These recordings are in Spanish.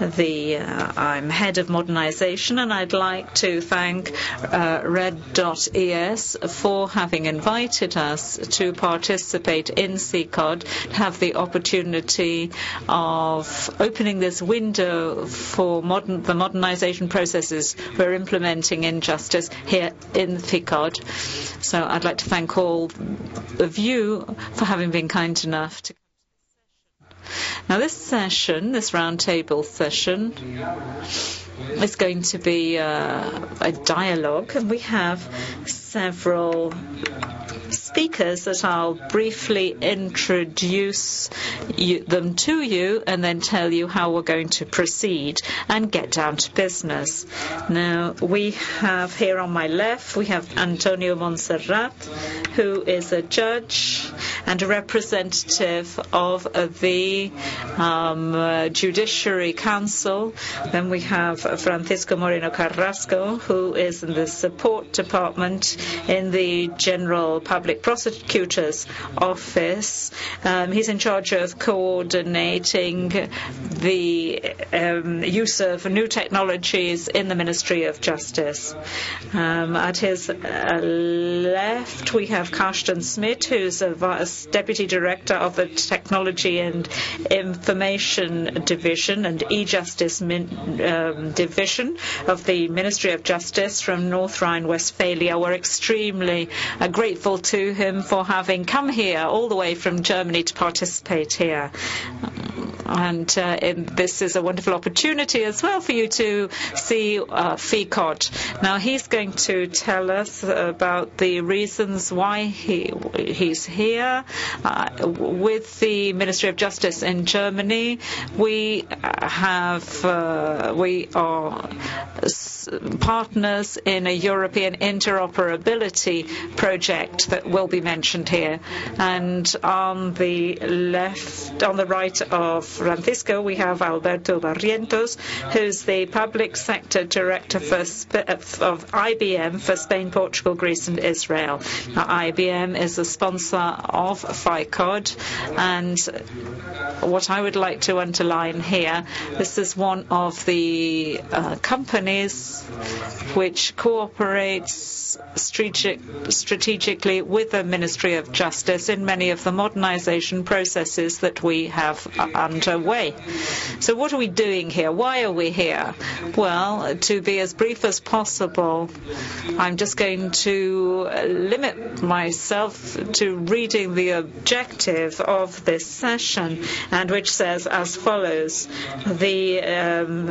The, uh, I'm head of modernization, and I'd like to thank uh, Red.es for having invited us to participate in CICOD, have the opportunity of opening this window for modern, the modernization processes we're implementing in justice here in CICOD. So I'd like to thank all of you for having been kind enough to now, this session, this roundtable session, is going to be uh, a dialogue, and we have several speakers that I'll briefly introduce you, them to you and then tell you how we're going to proceed and get down to business. Now, we have here on my left, we have Antonio Montserrat, who is a judge and a representative of the um, uh, Judiciary Council. Then we have Francisco Moreno Carrasco, who is in the support department in the General Public Prosecutor's Office. Um, he's in charge of coordinating the um, use of new technologies in the Ministry of Justice. Um, at his uh, left, we have Karsten Smith, who's a vice deputy director of the Technology and Information Division and e-Justice um, Division of the Ministry of Justice from North Rhine-Westphalia. We're extremely uh, grateful to him for having come here all the way from Germany to participate here. And uh, this is a wonderful opportunity as well for you to see uh, FICOD. Now, he's going to tell us about the reasons why he, he's here. Uh, with the Ministry of Justice in Germany, we have, uh, we are partners in a European interoperability project that will be mentioned here. And on the left, on the right of Francisco, we have Alberto Barrientos, who's the public sector director for of IBM for Spain, Portugal, Greece, and Israel. Now, IBM is a sponsor of FICOD, and what I would like to underline here, this is one of the uh, companies which cooperates strategic, strategically with the Ministry of Justice in many of the modernization processes that we have underway. So what are we doing here? Why are we here? Well, to be as brief as possible, I'm just going to limit myself to reading the objective of this session, and which says as follows: the um,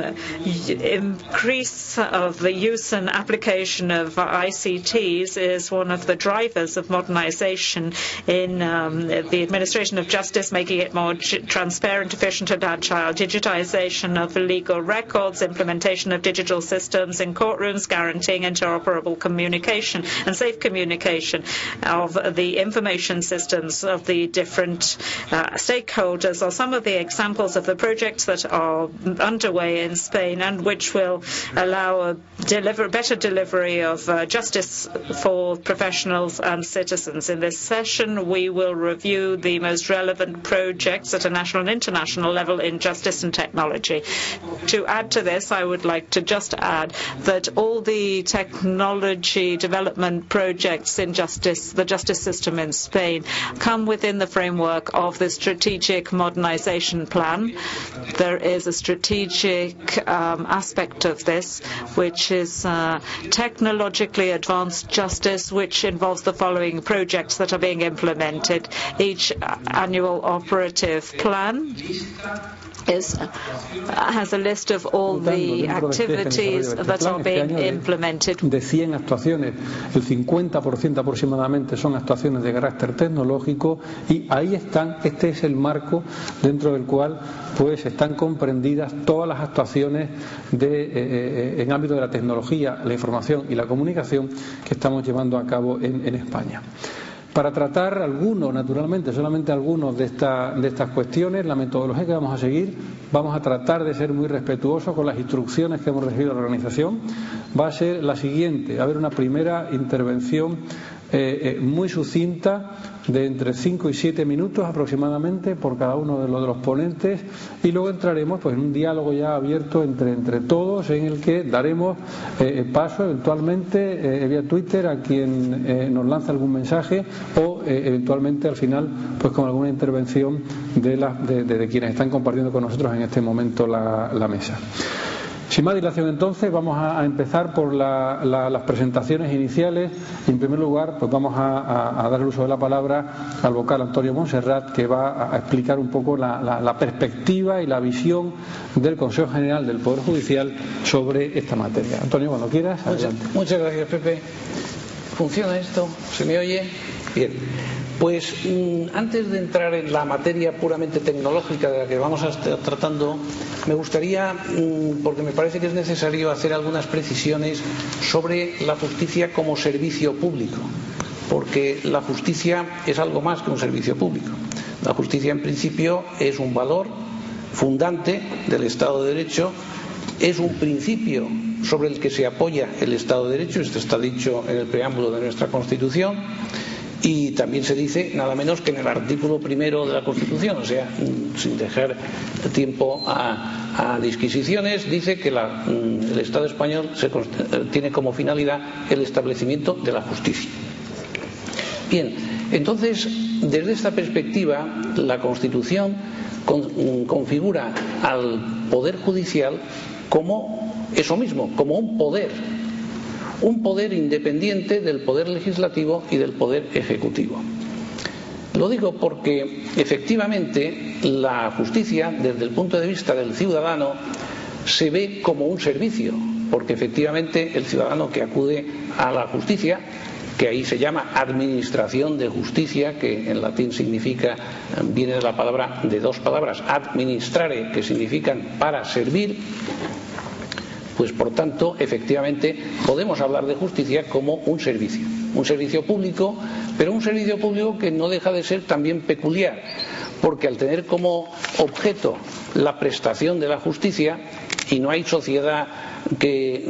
increase of the use and application of ICTs is one of the drivers of modernization in um, the administration of justice, making it more transparent, efficient, and agile. Digitization of legal records, implementation of digital systems in courtrooms, guaranteeing interoperable communication and safe communication of the information systems of the different uh, stakeholders are some of the examples of the projects that are underway in Spain and which will allow a deliver, better delivery of uh, justice for professionals and citizens. In this session, we will review the most relevant projects at a national and international level in justice and technology. To add to this, I would like to just add that all the technology development projects in justice, the justice system in Spain, come within the framework of the strategic modernization plan. There is a strategic um, aspect of this, which is uh, technologically advanced justice, which involves the following projects that are being implemented. Each annual operative plan is, has a list of all the activities that are being implemented. De 100 actuaciones, el 50% aproximadamente son actuaciones de carácter tecnológico y ahí están, este es el marco dentro del cual pues están comprendidas todas las actuaciones de, eh, eh, en ámbito de la tecnología, la información y la comunicación que estamos llevando a cabo en, en España. Para tratar algunos, naturalmente, solamente algunos de, esta, de estas cuestiones, la metodología que vamos a seguir, vamos a tratar de ser muy respetuosos con las instrucciones que hemos recibido de la organización. Va a ser la siguiente, a haber una primera intervención eh, muy sucinta de entre 5 y 7 minutos aproximadamente por cada uno de los, ponentes y luego entraremos pues en un diálogo ya abierto entre, entre todos en el que daremos paso eventualmente vía Twitter a quien nos lanza algún mensaje o eventualmente al final pues con alguna intervención de, la, de, quienes están compartiendo con nosotros en este momento la mesa. Sin más dilación, entonces, vamos a, empezar por las presentaciones iniciales. En primer lugar, pues vamos a, dar el uso de la palabra al vocal Antonio Monserrat, que va a, explicar un poco la, perspectiva y la visión del Consejo General del Poder Judicial sobre esta materia. Antonio, cuando quieras, adelante. Muchas, gracias, Pepe. ¿Funciona esto? ¿Se me oye? Bien. Pues mm, antes de entrar en la materia puramente tecnológica de la que vamos a estar tratando, me gustaría, mm, porque me parece que es necesario hacer algunas precisiones sobre la justicia como servicio público, porque la justicia es algo más que un servicio público. La justicia, en principio, es un valor fundante del Estado de Derecho, es un principio sobre el que se apoya el Estado de Derecho, esto está dicho en el preámbulo de nuestra Constitución, y también se dice nada menos que en el artículo primero de la Constitución, o sea, mm, sin dejar tiempo a, disquisiciones, dice que mm, el Estado español eh, tiene como finalidad el establecimiento de la justicia. Bien, entonces, desde esta perspectiva, la Constitución mm, configura al Poder Judicial como eso mismo, como un poder un poder independiente del poder legislativo y del poder ejecutivo. Lo digo porque efectivamente la justicia, desde el punto de vista del ciudadano, se ve como un servicio, porque efectivamente el ciudadano que acude a la justicia, que ahí se llama administración de justicia, que en latín significa, viene de la palabra, de dos palabras, administrare, que significan para servir, pues por tanto, efectivamente, podemos hablar de justicia como un servicio, un servicio público, pero un servicio público que no deja de ser también peculiar, porque al tener como objeto la prestación de la justicia, y no hay sociedad que,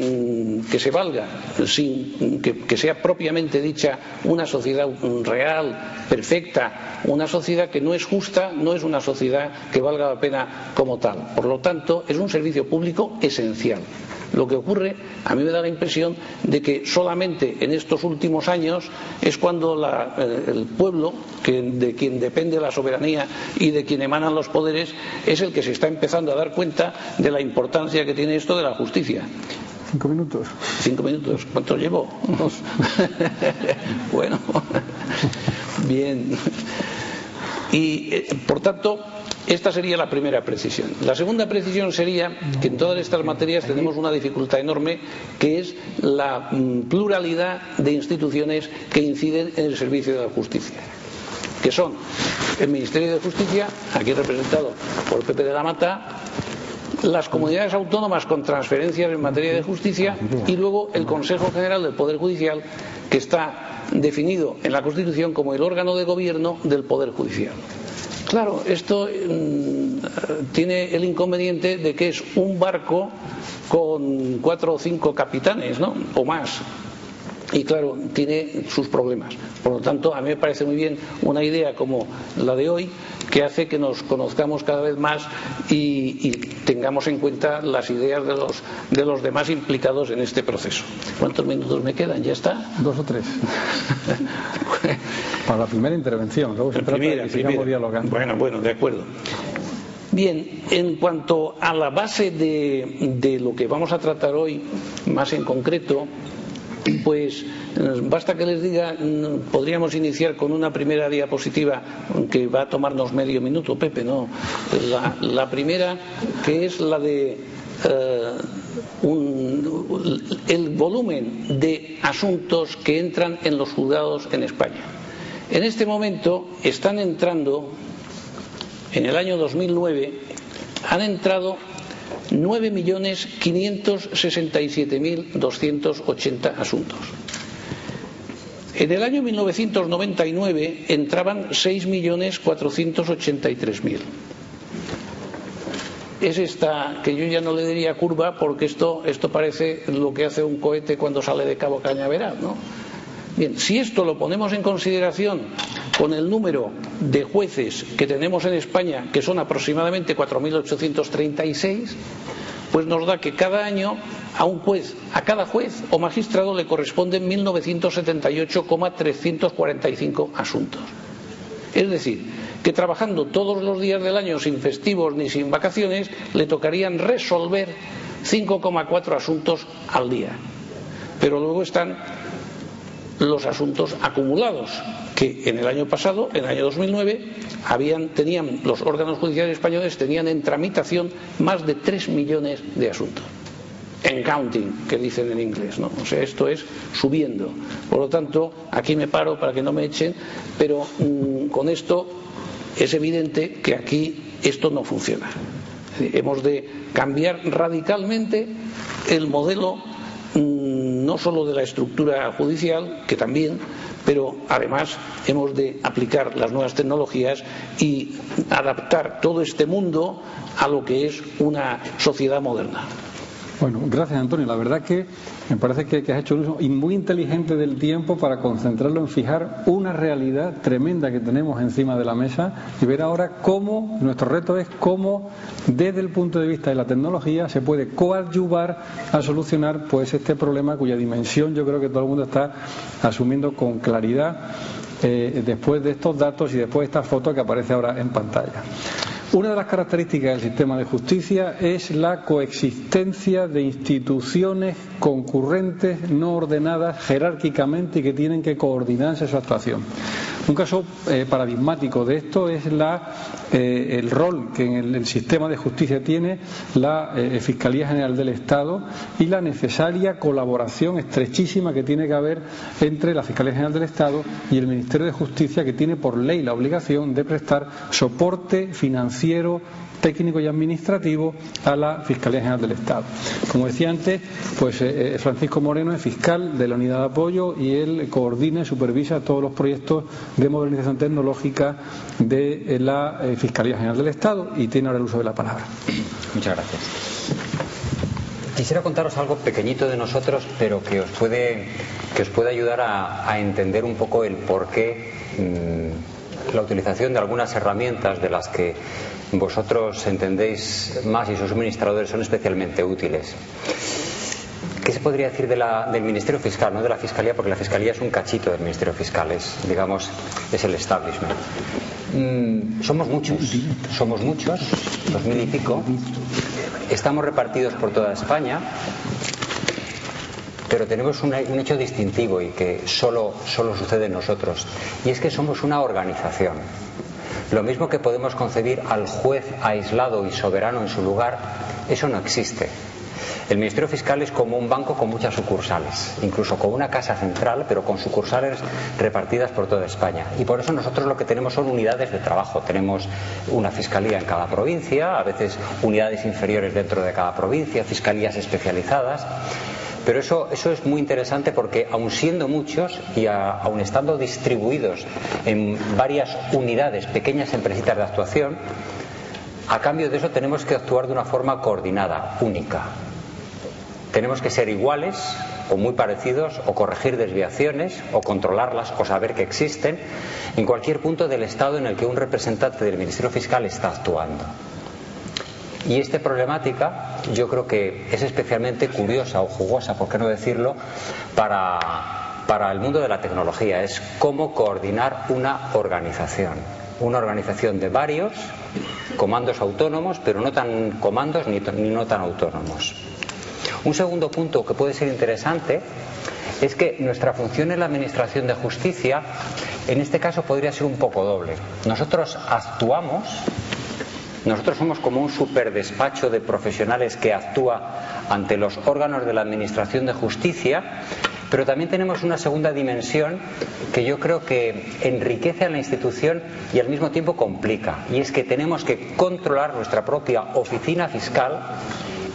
mm, se valga sin que, sea propiamente dicha una sociedad real, perfecta, una sociedad que no es justa, no es una sociedad que valga la pena como tal. Por lo tanto, es un servicio público esencial. Lo que ocurre, a mí me da la impresión de que solamente en estos últimos años es cuando eh, el pueblo, de quien depende la soberanía y de quien emanan los poderes, es el que se está empezando a dar cuenta de la importancia que tiene esto de la justicia. Cinco minutos. Cinco minutos. ¿Cuánto llevo? Dos. bueno. Bien. Y, eh, por tanto, esta sería la primera precisión. La segunda precisión sería que en todas estas materias tenemos una dificultad enorme, que es la mm, pluralidad de instituciones que inciden en el servicio de la justicia, que son el Ministerio de Justicia, aquí representado por Pepe de la Mata, las comunidades autónomas con transferencias en materia de justicia y luego el Consejo General del Poder Judicial, que está definido en la Constitución como el órgano de gobierno del Poder Judicial. Claro, esto mm, tiene el inconveniente de que es un barco con cuatro o cinco capitanes, ¿no? O más y claro, tiene sus problemas. Por lo tanto, a mí me parece muy bien una idea como la de hoy, que hace que nos conozcamos cada vez más y, tengamos en cuenta las ideas de los, de los demás implicados en este proceso. ¿Cuántos minutos me quedan? ¿Ya está? Dos o tres. Para la primera intervención, luego se trata de que dialogando. Bueno, bueno, de acuerdo. Bien, en cuanto a la base de, de lo que vamos a tratar hoy, más en concreto, pues basta que les diga, podríamos iniciar con una primera diapositiva que va a tomarnos medio minuto, Pepe, no. La, primera, que es la de eh, el volumen de asuntos que entran en los juzgados en España. En este momento están entrando, en el año 2009, han entrado 9.567.280 asuntos. En el año 1999 entraban 6.483.000. Es esta, que yo ya no le diría curva, porque esto, esto parece lo que hace un cohete cuando sale de Cabo Cañaveral, ¿no? Bien, si esto lo ponemos en consideración con el número de jueces que tenemos en España, que son aproximadamente 4.836, pues nos da que cada año a un juez, a cada juez o magistrado le corresponden 1.978,345 asuntos. Es decir, que trabajando todos los días del año sin festivos ni sin vacaciones, le tocarían resolver 5,4 asuntos al día. Pero luego están los asuntos acumulados, que en el año pasado, en el año 2009, habían, tenían, los órganos judiciales españoles tenían en tramitación más de 3 millones de asuntos. En counting, que dicen en inglés, ¿no? O sea, esto es subiendo. Por lo tanto, aquí me paro para que no me echen, pero mm, con esto es evidente que aquí esto no funciona. Hemos de cambiar radicalmente el modelo mm, no solo de la estructura judicial, que también, pero además hemos de aplicar las nuevas tecnologías y adaptar todo este mundo a lo que es una sociedad moderna. Bueno, gracias Antonio. La verdad que me parece que, has hecho un uso muy inteligente del tiempo para concentrarlo en fijar una realidad tremenda que tenemos encima de la mesa y ver ahora cómo, nuestro reto es cómo desde el punto de vista de la tecnología se puede coadyuvar a solucionar pues este problema cuya dimensión yo creo que todo el mundo está asumiendo con claridad eh, después de estos datos y después de esta foto que aparece ahora en pantalla. Una de las características del sistema de justicia es la coexistencia de instituciones concurrentes, no ordenadas jerárquicamente y que tienen que coordinarse su actuación. Un caso eh, paradigmático de esto es eh, el rol que en el, sistema de justicia tiene la eh, Fiscalía General del Estado y la necesaria colaboración estrechísima que tiene que haber entre la Fiscalía General del Estado y el Ministerio de Justicia, que tiene por ley la obligación de prestar soporte financiero, técnico y administrativo a la Fiscalía General del Estado. Como decía antes, pues eh, eh, Francisco Moreno es fiscal de la unidad de apoyo y él coordina y supervisa todos los proyectos de modernización tecnológica de eh, la Fiscalía General del Estado y tiene ahora el uso de la palabra. Muchas gracias. Quisiera contaros algo pequeñito de nosotros, pero que os puede, que os puede ayudar a, entender un poco el porqué mm, la utilización de algunas herramientas de las que vosotros entendéis más y sus suministradores son especialmente útiles. ¿Qué se podría decir del Ministerio Fiscal, no de la Fiscalía? Porque la Fiscalía es un cachito del Ministerio Fiscal, es, digamos, es el establishment. Mm, somos muchos, somos muchos, dos mil y pico. Estamos repartidos por toda España, pero tenemos un, un hecho distintivo y que solo, solo sucede en nosotros. Y es que somos una organización. Lo mismo que podemos concebir al juez aislado y soberano en su lugar, eso no existe. El Ministerio Fiscal es como un banco con muchas sucursales, incluso con una casa central, pero con sucursales repartidas por toda España. Y por eso nosotros lo que tenemos son unidades de trabajo. Tenemos una fiscalía en cada provincia, a veces unidades inferiores dentro de cada provincia, fiscalías especializadas. Pero eso, eso es muy interesante porque aun siendo muchos y aun estando distribuidos en varias unidades, pequeñas empresitas de actuación, a cambio de eso tenemos que actuar de una forma coordinada, única. Tenemos que ser iguales o muy parecidos o corregir desviaciones o controlarlas o saber que existen en cualquier punto del estado en el que un representante del Ministerio Fiscal está actuando. Y esta problemática yo creo que es especialmente curiosa o jugosa, por qué no decirlo, para, el mundo de la tecnología. Es cómo coordinar una organización. Una organización de varios comandos autónomos, pero no tan comandos ni, ni no tan autónomos. Un segundo punto que puede ser interesante es que nuestra función en la Administración de Justicia, en este caso, podría ser un poco doble. Nosotros actuamos nosotros somos como un superdespacho de profesionales que actúa ante los órganos de la Administración de Justicia, pero también tenemos una segunda dimensión que yo creo que enriquece a la institución y al mismo tiempo complica, y es que tenemos que controlar nuestra propia oficina fiscal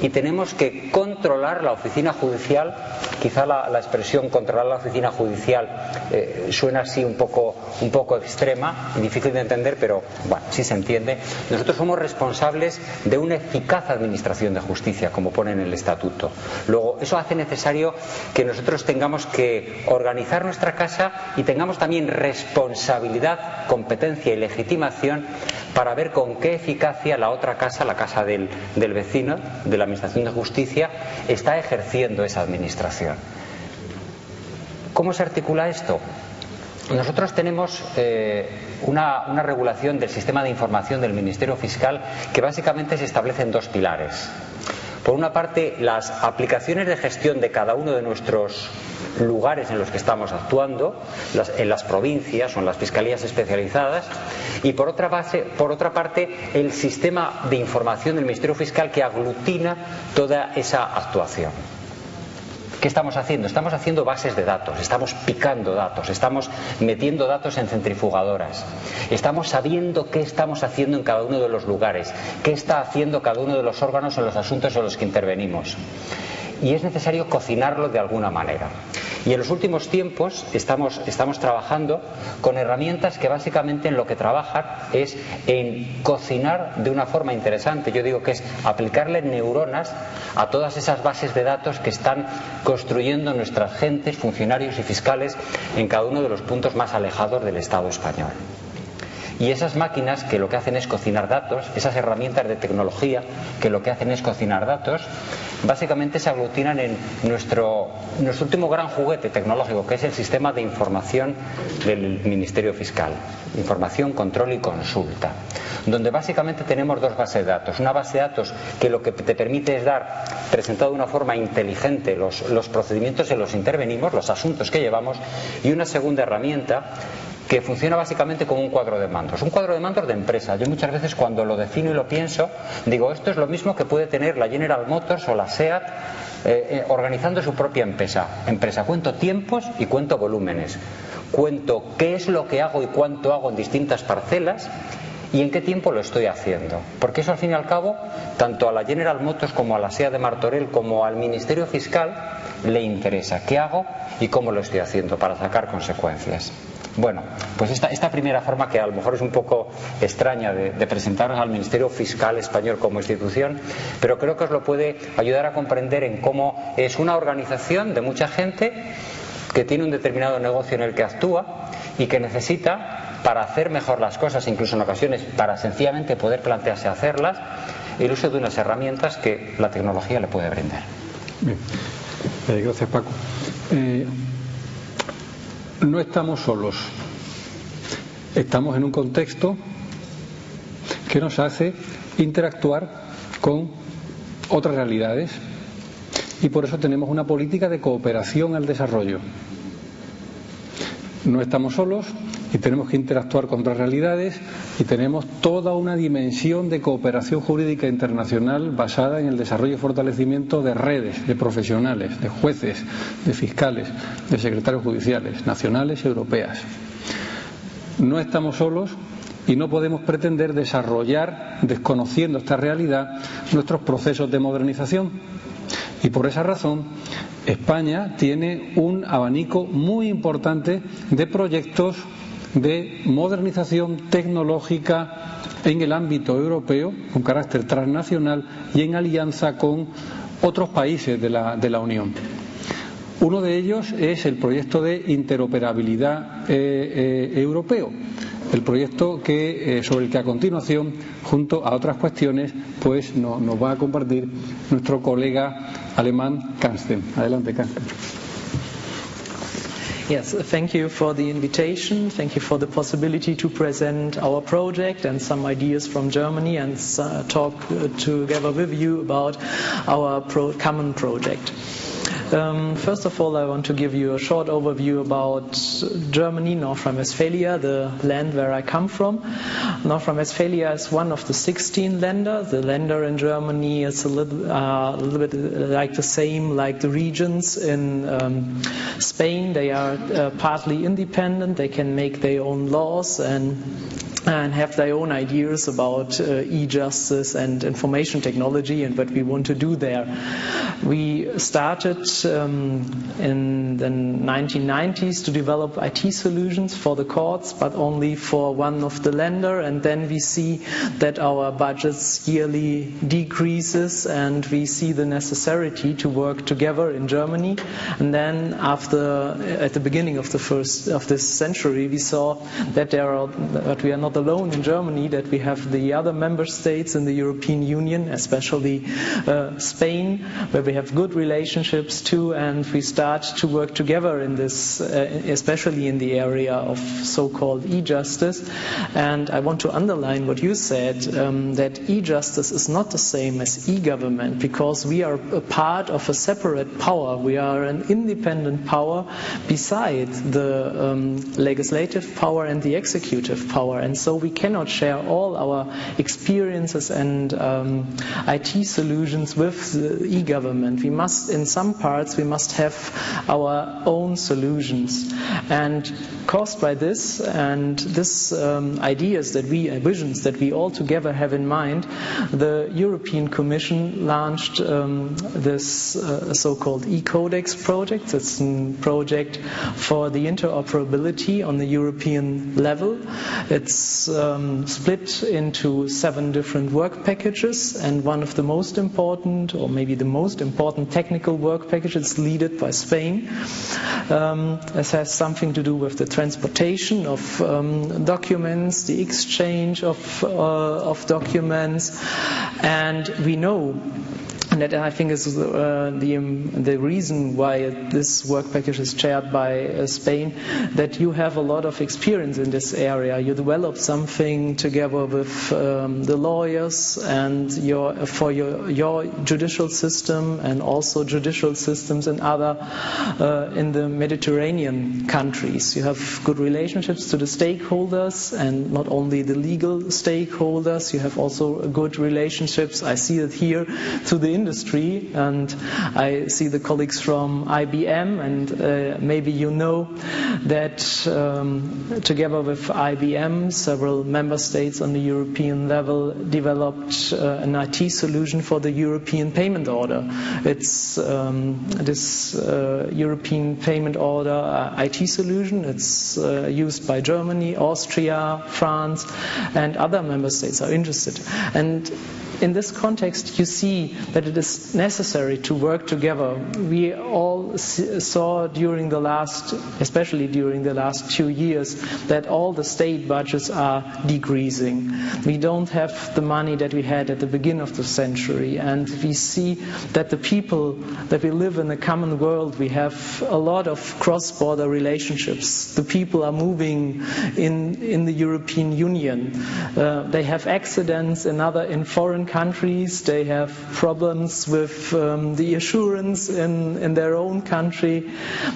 y tenemos que controlar la oficina judicial. Quizá la, expresión controlar la oficina judicial eh, suena así un poco, un poco extrema difícil de entender, pero bueno, sí se entiende. Nosotros somos responsables de una eficaz administración de justicia, como pone en el estatuto. Luego, eso hace necesario que nosotros tengamos que organizar nuestra casa y tengamos también responsabilidad, competencia y legitimación para ver con qué eficacia la otra casa, la casa del, vecino, de la Administración de Justicia, está ejerciendo esa administración. ¿Cómo se articula esto? Nosotros tenemos eh, una, una, regulación del sistema de información del Ministerio Fiscal que básicamente se establece en dos pilares. Por una parte, las aplicaciones de gestión de cada uno de nuestros lugares en los que estamos actuando, en las provincias o en las fiscalías especializadas, y por otra, base, por otra parte, el sistema de información del Ministerio Fiscal que aglutina toda esa actuación. ¿Qué estamos haciendo? Estamos haciendo bases de datos, estamos picando datos, estamos metiendo datos en centrifugadoras, estamos sabiendo qué estamos haciendo en cada uno de los lugares, qué está haciendo cada uno de los órganos en los asuntos en los que intervenimos. Y es necesario cocinarlo de alguna manera. Y en los últimos tiempos estamos, estamos trabajando con herramientas que básicamente en lo que trabajan es en cocinar de una forma interesante. Yo digo que es aplicarle neuronas a todas esas bases de datos que están construyendo nuestras gentes, funcionarios y fiscales en cada uno de los puntos más alejados del Estado español. Y esas máquinas que lo que hacen es cocinar datos, esas herramientas de tecnología que lo que hacen es cocinar datos, básicamente se aglutinan en nuestro, nuestro último gran juguete tecnológico, que es el sistema de información del Ministerio Fiscal. Información, control y consulta. Donde básicamente tenemos dos bases de datos. Una base de datos que lo que te permite es dar, presentado de una forma inteligente, los, procedimientos en los intervenimos, los asuntos que llevamos, y una segunda herramienta que funciona básicamente como un cuadro de mandos. Un cuadro de mandos de empresa. Yo muchas veces cuando lo defino y lo pienso, digo, esto es lo mismo que puede tener la General Motors o la SEAT eh, eh, organizando su propia empresa. Empresa, cuento tiempos y cuento volúmenes. Cuento qué es lo que hago y cuánto hago en distintas parcelas y en qué tiempo lo estoy haciendo. Porque eso al fin y al cabo, tanto a la General Motors como a la SEA de Martorell como al Ministerio Fiscal le interesa qué hago y cómo lo estoy haciendo para sacar consecuencias. Bueno, pues esta, primera forma, que a lo mejor es un poco extraña de, de presentaros al Ministerio Fiscal Español como institución, pero creo que os lo puede ayudar a comprender en cómo es una organización de mucha gente que tiene un determinado negocio en el que actúa y que necesita, para hacer mejor las cosas, incluso en ocasiones para sencillamente poder plantearse hacerlas, el uso de unas herramientas que la tecnología le puede brindar. Bien. Eh, gracias, Paco. Eh, no estamos solos. Estamos en un contexto que nos hace interactuar con otras realidades y por eso tenemos una política de cooperación al desarrollo. No estamos solos y tenemos que interactuar con otras realidades y tenemos toda una dimensión de cooperación jurídica internacional basada en el desarrollo y fortalecimiento de redes de profesionales, de jueces, de fiscales, de secretarios judiciales, nacionales y europeas. No estamos solos y no podemos pretender desarrollar, desconociendo esta realidad, nuestros procesos de modernización. Y por esa razón, España tiene un abanico muy importante de proyectos de modernización tecnológica en el ámbito europeo, con carácter transnacional y en alianza con otros países de la, de la Unión. Uno de ellos es el proyecto de interoperabilidad eh, eh, europeo, el proyecto que, eh, sobre el que a continuación, junto a otras cuestiones, pues nos va a compartir nuestro colega alemán Kansten. Adelante, Kansten. Yes, thank you for the invitation. Thank you for the possibility to present our project and some ideas from Germany and uh, talk uh, together with you about our pro common project. Um, first of all, I want to give you a short overview about Germany, North Rhine-Westphalia, the land where I come from. North Rhine-Westphalia is one of the 16 Länder. The Länder in Germany is a little, uh, a little bit like the same like the regions in um, Spain. They are uh, partly independent. They can make their own laws and and have their own ideas about uh, e-justice and information technology and what we want to do there. We started um, in the 1990s to develop IT solutions for the courts, but only for one of the Länder, and then we see that our budgets yearly decreases, and we see the necessity to work together in Germany. And then, after at the beginning of the first of this century, we saw that there are that we are not alone in Germany, that we have the other member states in the European Union, especially uh, Spain, where we have good relationships and we start to work together in this, uh, especially in the area of so-called e-justice. And I want to underline what you said, um, that e-justice is not the same as e-government, because we are a part of a separate power. We are an independent power beside the um, legislative power and the executive power. And so we cannot share all our experiences and um, IT solutions with e-government. We must, in some parts, we must have our own solutions. And caused by this and this um, ideas that we, uh, visions that we all together have in mind, the European Commission launched um, this uh, so-called e-codex project. It's a project for the interoperability on the European level. It's um, split into seven different work packages, and one of the most important, or maybe the most important technical work packages, led by Spain. Um, this has something to do with the transportation of um, documents, the exchange of, uh, of documents, and we know and that I think is uh, the um, the reason why this work package is chaired by uh, Spain. That you have a lot of experience in this area. You developed something together with um, the lawyers and your for your your judicial system and also judicial systems in other uh, in the Mediterranean countries. You have good relationships to the stakeholders and not only the legal stakeholders. You have also good relationships. I see it here to the industry, and I see the colleagues from IBM, and uh, maybe you know that um, together with IBM, several member states on the European level developed uh, an IT solution for the European payment order. It's um, this uh, European payment order uh, IT solution. It's uh, used by Germany, Austria, France, and other member states are interested. And in this context, you see that it is necessary to work together. We all saw during the last, especially during the last two years, that all the state budgets are decreasing. We don't have the money that we had at the beginning of the century, and we see that the people that we live in a common world, we have a lot of cross-border relationships. The people are moving in in the European Union. Uh, they have accidents in other in foreign countries. They have problems with um, the assurance in, in their own country.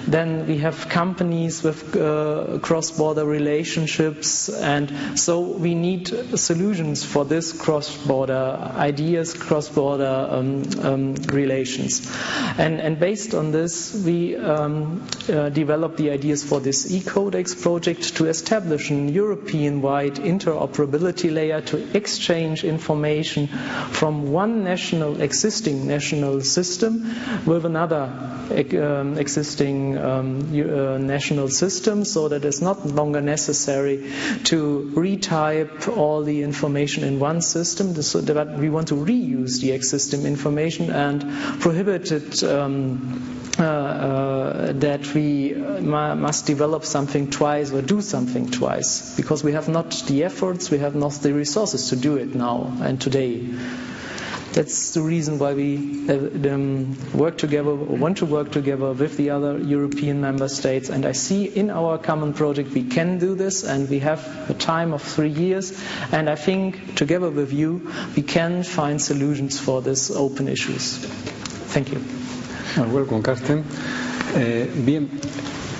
Then we have companies with uh, cross-border relationships. And so we need solutions for this cross-border ideas, cross-border um, um, relations. And, and based on this, we um, uh, developed the ideas for this e-codex project to establish an European-wide interoperability layer to exchange information from one national existing national system with another um, existing um, uh, national system so that it's not longer necessary to retype all the information in one system that we want to reuse the existing information and prohibited um, uh, uh, that we must develop something twice or do something twice because we have not the efforts, we have not the resources to do it now and today. That's the reason why we um, work together or want to work together with the other European member states. And I see in our common project we can do this, and we have a time of three years. And I think together with you we can find solutions for these open issues. Thank you. welcome, Carsten. Eh, bien,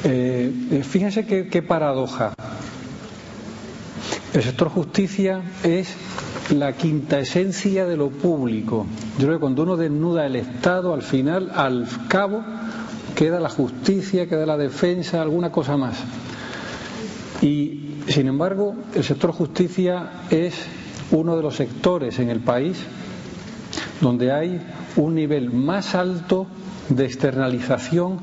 eh, fíjense qué, qué paradoja. El sector justicia es la quinta esencia de lo público. Yo creo que cuando uno desnuda el Estado, al final, al cabo, queda la justicia, queda la defensa, alguna cosa más. Y, sin embargo, el sector justicia es uno de los sectores en el país donde hay un nivel más alto de externalización,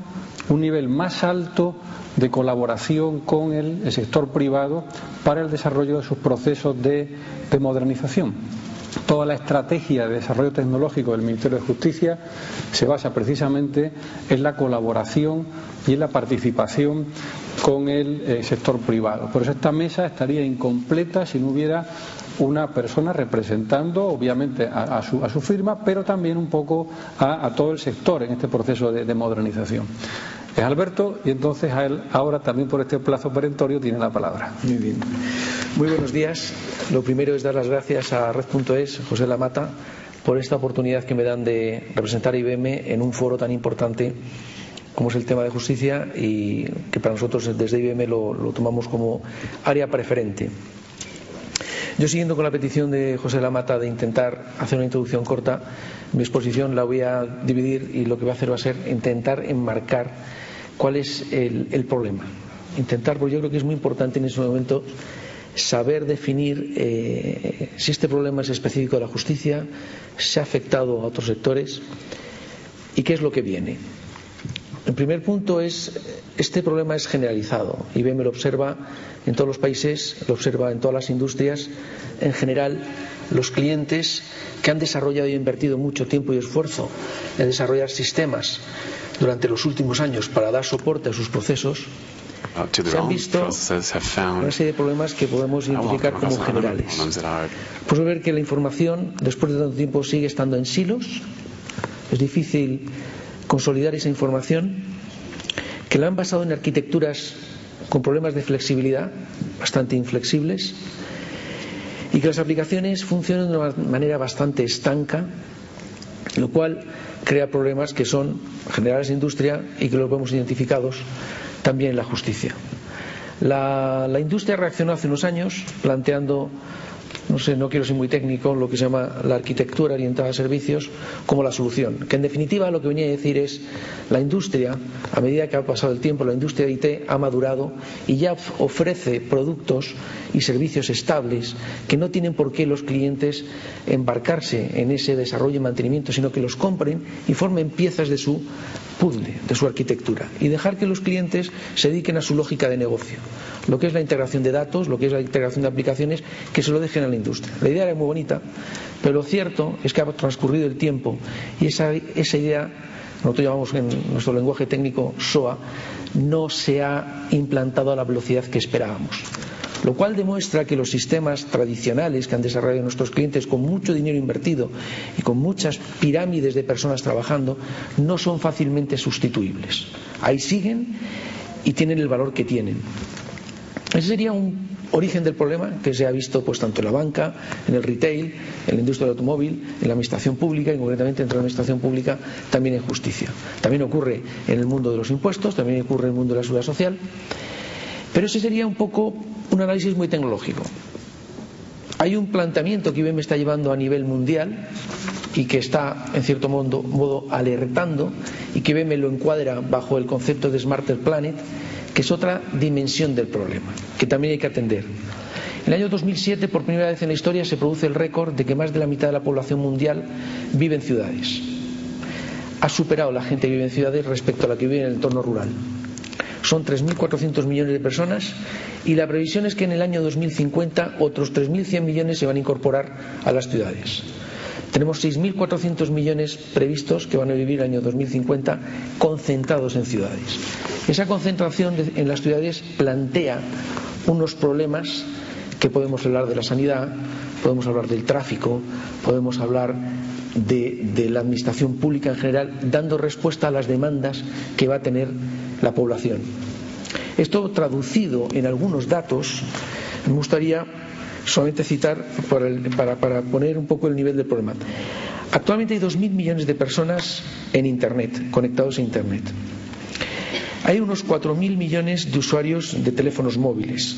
un nivel más alto de colaboración con el, sector privado para el desarrollo de sus procesos de, de modernización. Toda la estrategia de desarrollo tecnológico del Ministerio de Justicia se basa precisamente en la colaboración y en la participación con el sector privado. Por eso esta mesa estaría incompleta si no hubiera una persona representando, obviamente, a, su, firma, pero también un poco a, todo el sector en este proceso de modernización. Es Alberto y entonces a él ahora también por este plazo perentorio tiene la palabra. Muy bien. Muy buenos días. Lo primero es dar las gracias a Red.es, José Lamata, por esta oportunidad que me dan de representar a IBM en un foro tan importante como es el tema de justicia y que para nosotros desde IBM lo, lo tomamos como área preferente. Yo siguiendo con la petición de José Lamata de intentar hacer una introducción corta, mi exposición la voy a dividir y lo que voy a hacer va a ser intentar enmarcar cuál es el, el problema. Intentar, porque yo creo que es muy importante en ese momento saber definir eh, si este problema es específico de la justicia, si ha afectado a otros sectores y qué es lo que viene. El primer punto es, este problema es generalizado. IBM lo observa en todos los países, lo observa en todas las industrias. En general, los clientes que han desarrollado y invertido mucho tiempo y esfuerzo en desarrollar sistemas durante los últimos años para dar soporte a sus procesos, se han visto una serie de problemas que podemos identificar como generales. Podemos ver que la información, después de tanto tiempo, sigue estando en silos. Es difícil consolidar esa información, que la han basado en arquitecturas con problemas de flexibilidad bastante inflexibles y que las aplicaciones funcionan de una manera bastante estanca, lo cual crea problemas que son generales en industria y que los vemos identificados también en la justicia. La, la industria reaccionó hace unos años planteando no sé, no quiero ser muy técnico, lo que se llama la arquitectura orientada a servicios como la solución. Que en definitiva lo que venía a decir es la industria, a medida que ha pasado el tiempo, la industria de IT ha madurado y ya ofrece productos y servicios estables que no tienen por qué los clientes embarcarse en ese desarrollo y mantenimiento, sino que los compren y formen piezas de su puzzle, de su arquitectura, y dejar que los clientes se dediquen a su lógica de negocio, lo que es la integración de datos, lo que es la integración de aplicaciones, que se lo dejen a la industria. La idea era muy bonita, pero lo cierto es que ha transcurrido el tiempo y esa, esa idea, nosotros llamamos en nuestro lenguaje técnico SOA, no se ha implantado a la velocidad que esperábamos lo cual demuestra que los sistemas tradicionales que han desarrollado nuestros clientes con mucho dinero invertido y con muchas pirámides de personas trabajando no son fácilmente sustituibles. Ahí siguen y tienen el valor que tienen. Ese sería un origen del problema que se ha visto pues tanto en la banca, en el retail, en la industria del automóvil, en la administración pública y concretamente entre la administración pública también en justicia. También ocurre en el mundo de los impuestos, también ocurre en el mundo de la seguridad social. Pero ese sería un poco un análisis muy tecnológico. Hay un planteamiento que IBM está llevando a nivel mundial y que está, en cierto modo, alertando y que IBM lo encuadra bajo el concepto de Smarter Planet, que es otra dimensión del problema, que también hay que atender. En el año 2007, por primera vez en la historia, se produce el récord de que más de la mitad de la población mundial vive en ciudades. Ha superado la gente que vive en ciudades respecto a la que vive en el entorno rural. Son 3.400 millones de personas y la previsión es que en el año 2050 otros 3.100 millones se van a incorporar a las ciudades. Tenemos 6.400 millones previstos que van a vivir el año 2050 concentrados en ciudades. Esa concentración en las ciudades plantea unos problemas que podemos hablar de la sanidad, podemos hablar del tráfico, podemos hablar de, de, la administración pública en general, dando respuesta a las demandas que va a tener la población. Esto traducido en algunos datos, me gustaría solamente citar para, para, para poner un poco el nivel del problema. Actualmente hay 2.000 millones de personas en Internet, conectados a Internet. Hay unos 4.000 millones de usuarios de teléfonos móviles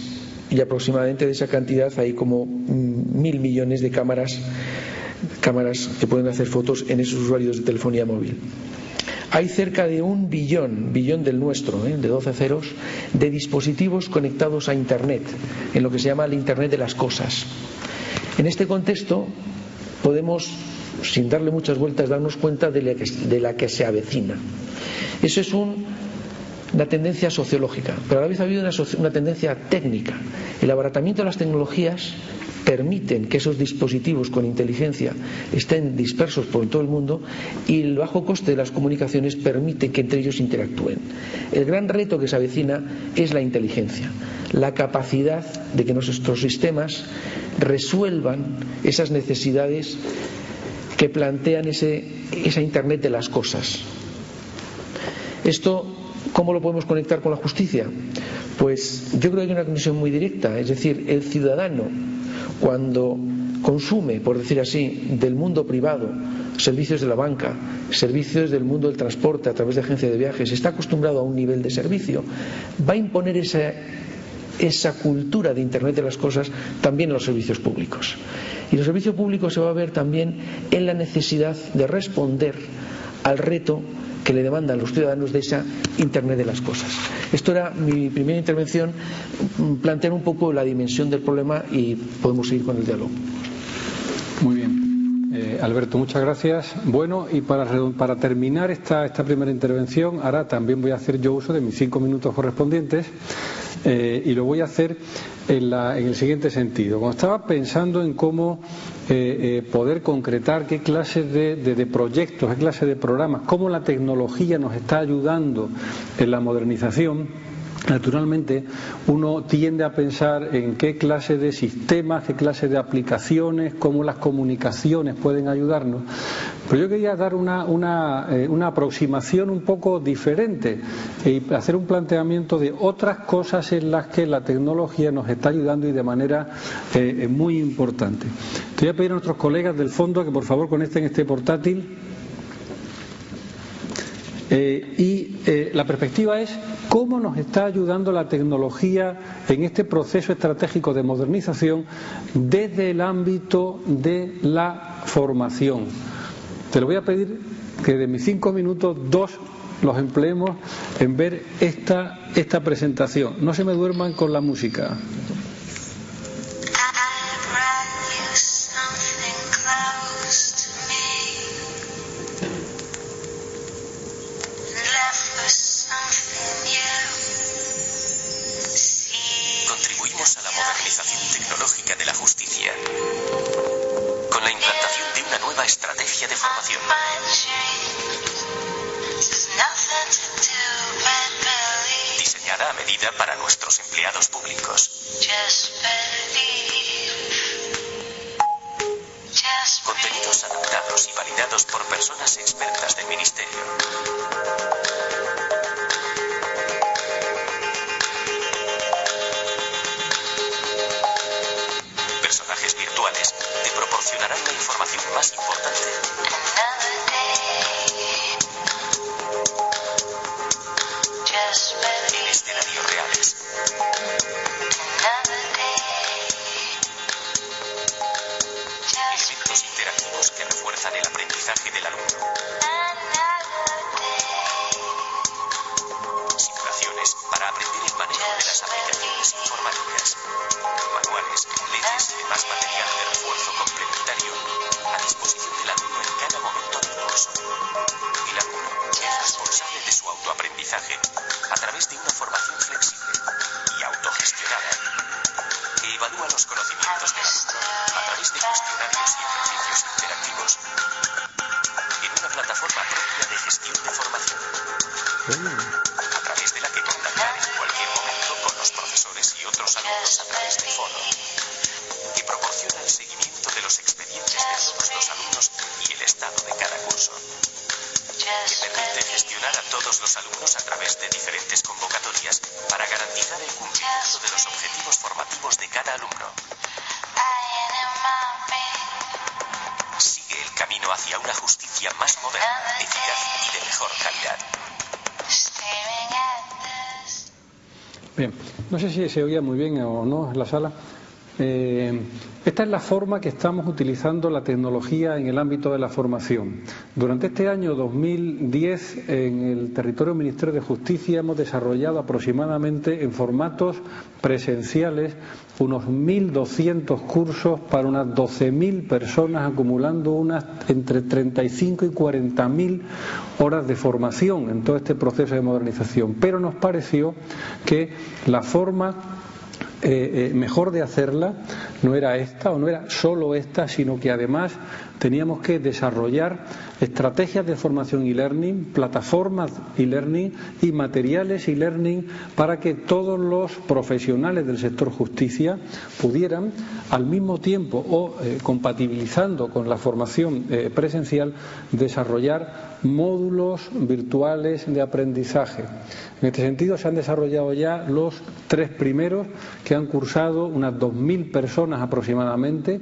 y aproximadamente de esa cantidad hay como mm, mil millones de cámaras, cámaras que pueden hacer fotos en esos usuarios de telefonía móvil. Hay cerca de un billón, billón del nuestro, ¿eh? de 12 ceros, de dispositivos conectados a Internet, en lo que se llama el Internet de las cosas. En este contexto podemos, sin darle muchas vueltas, darnos cuenta de la que, de la que se avecina. Eso es un una tendencia sociológica, pero a la vez ha habido una, una, tendencia técnica. El abaratamiento de las tecnologías permiten que esos dispositivos con inteligencia estén dispersos por todo el mundo y el bajo coste de las comunicaciones permite que entre ellos interactúen. El gran reto que se avecina es la inteligencia, la capacidad de que nuestros sistemas resuelvan esas necesidades que plantean ese, esa Internet de las cosas. Esto ¿Cómo lo podemos conectar con la justicia? Pues yo creo que hay una conexión muy directa, es decir, el ciudadano cuando consume, por decir así, del mundo privado, servicios de la banca, servicios del mundo del transporte a través de agencias de viajes, está acostumbrado a un nivel de servicio, va a imponer esa, esa cultura de Internet de las cosas también en los servicios públicos. Y los servicios públicos se va a ver también en la necesidad de responder al reto que le demandan los ciudadanos de esa Internet de las cosas. Esto era mi primera intervención, mm, plantear un poco la dimensión del problema y podemos seguir con el diálogo. Muy bien. Eh, Alberto, muchas gracias. Bueno, y para, terminar esta, primera intervención, ahora también voy a hacer yo uso de mis cinco minutos correspondientes eh, y lo voy a hacer en, el siguiente sentido. Cuando estaba pensando en cómo eh, eh, poder concretar qué clase de, proyectos, qué clase de programas, cómo la tecnología nos está ayudando en la modernización, Naturalmente, uno tiende a pensar en qué clase de sistemas, qué clase de aplicaciones, cómo las comunicaciones pueden ayudarnos. Pero yo quería dar una, una, eh, aproximación un poco diferente y hacer un planteamiento de otras cosas en las que la tecnología nos está ayudando y de manera eh, muy importante. Te voy a pedir a nuestros colegas del fondo que por favor conecten este portátil. Eh, y eh, la perspectiva es cómo nos está ayudando la tecnología en este proceso estratégico de modernización desde el ámbito de la formación. Te lo voy a pedir que de mis cinco minutos, dos los empleemos en ver esta, esta presentación. No se me duerman con la música. Estrategia de formación. Diseñada a medida para nuestros empleados públicos. Contenidos adaptados y validados por personas expertas del Ministerio. Virtuales te proporcionarán la información más importante en escenarios reales. Elementos interactivos que refuerzan el aprendizaje del alumno. No sé si se oía muy bien o no en la sala. Eh, esta es la forma que estamos utilizando la tecnología en el ámbito de la formación. Durante este año 2010, en el territorio del Ministerio de Justicia, hemos desarrollado aproximadamente en formatos presenciales unos 1.200 cursos para unas 12.000 personas, acumulando unas entre 35 y 40.000 horas de formación en todo este proceso de modernización. Pero nos pareció que la forma eh, eh, mejor de hacerla no era esta o no era solo esta, sino que además teníamos que desarrollar estrategias de formación y learning, plataformas y learning y materiales y learning para que todos los profesionales del sector justicia pudieran al mismo tiempo o eh, compatibilizando con la formación presencial desarrollar módulos virtuales de aprendizaje. En este sentido se han desarrollado ya los tres primeros que han cursado unas 2.000 personas aproximadamente.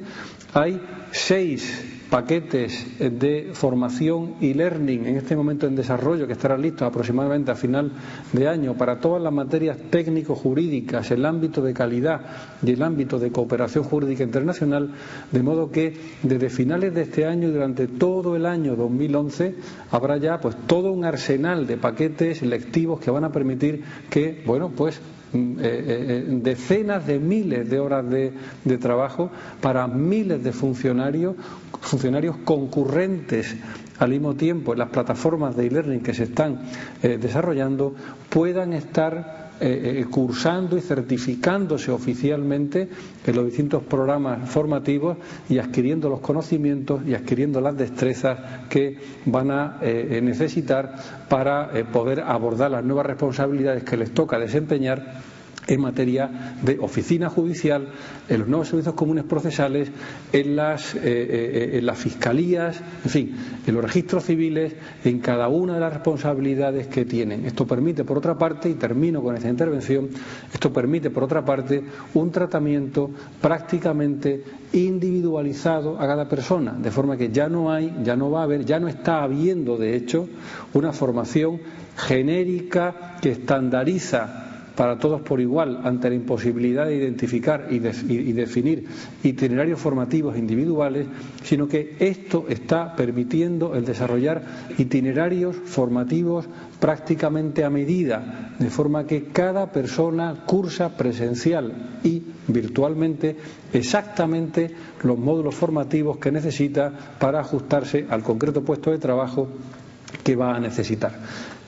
Hay seis paquetes de formación y learning en este momento en desarrollo que estarán listos aproximadamente a final de año para todas las materias técnico-jurídicas, el ámbito de calidad y el ámbito de cooperación jurídica internacional, de modo que desde finales de este año y durante todo el año 2011 habrá ya pues todo un arsenal de paquetes lectivos que van a permitir que, bueno, pues eh, eh, eh, decenas de miles de horas de, trabajo para miles de funcionarios funcionarios concurrentes al mismo tiempo en las plataformas de e-learning que se están desarrollando puedan estar eh, eh, cursando y certificándose oficialmente en los distintos programas formativos y adquiriendo los conocimientos y adquiriendo las destrezas que van a necesitar para poder abordar las nuevas responsabilidades que les toca desempeñar en materia de oficina judicial, en los nuevos servicios comunes procesales, en las, eh, eh, en las fiscalías, en fin, en los registros civiles, en cada una de las responsabilidades que tienen. Esto permite, por otra parte, y termino con esta intervención, esto permite, por otra parte, un tratamiento prácticamente individualizado a cada persona, de forma que ya no hay, ya no va a haber, ya no está habiendo, de hecho, una formación genérica que estandariza para todos por igual ante la imposibilidad de identificar y, de, y, definir itinerarios formativos individuales, sino que esto está permitiendo el desarrollar itinerarios formativos prácticamente a medida, de forma que cada persona cursa presencial y virtualmente exactamente los módulos formativos que necesita para ajustarse al concreto puesto de trabajo que va a necesitar.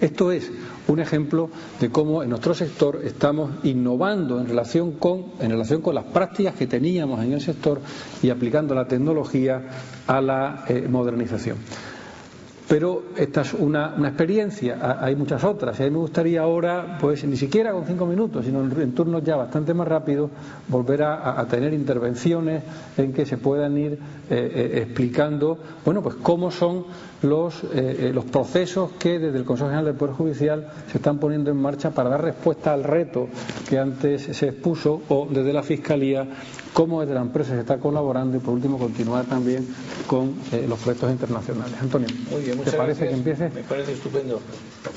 Esto es un ejemplo de cómo en nuestro sector estamos innovando en relación con, en relación con las prácticas que teníamos en el sector y aplicando la tecnología a la eh, modernización. Pero esta es una, una, experiencia, hay muchas otras. Y a mí me gustaría ahora, pues ni siquiera con cinco minutos, sino en, turnos ya bastante más rápidos, volver a, a, tener intervenciones en que se puedan ir eh, eh, explicando, bueno, pues cómo son los, eh, los procesos que desde el Consejo General del Poder Judicial se están poniendo en marcha para dar respuesta al reto que antes se expuso o desde la Fiscalía, cómo desde la empresa se está colaborando y por último continuar también con eh, los proyectos internacionales. Antonio, bien, ¿te parece gracias. que empiece? Me parece estupendo.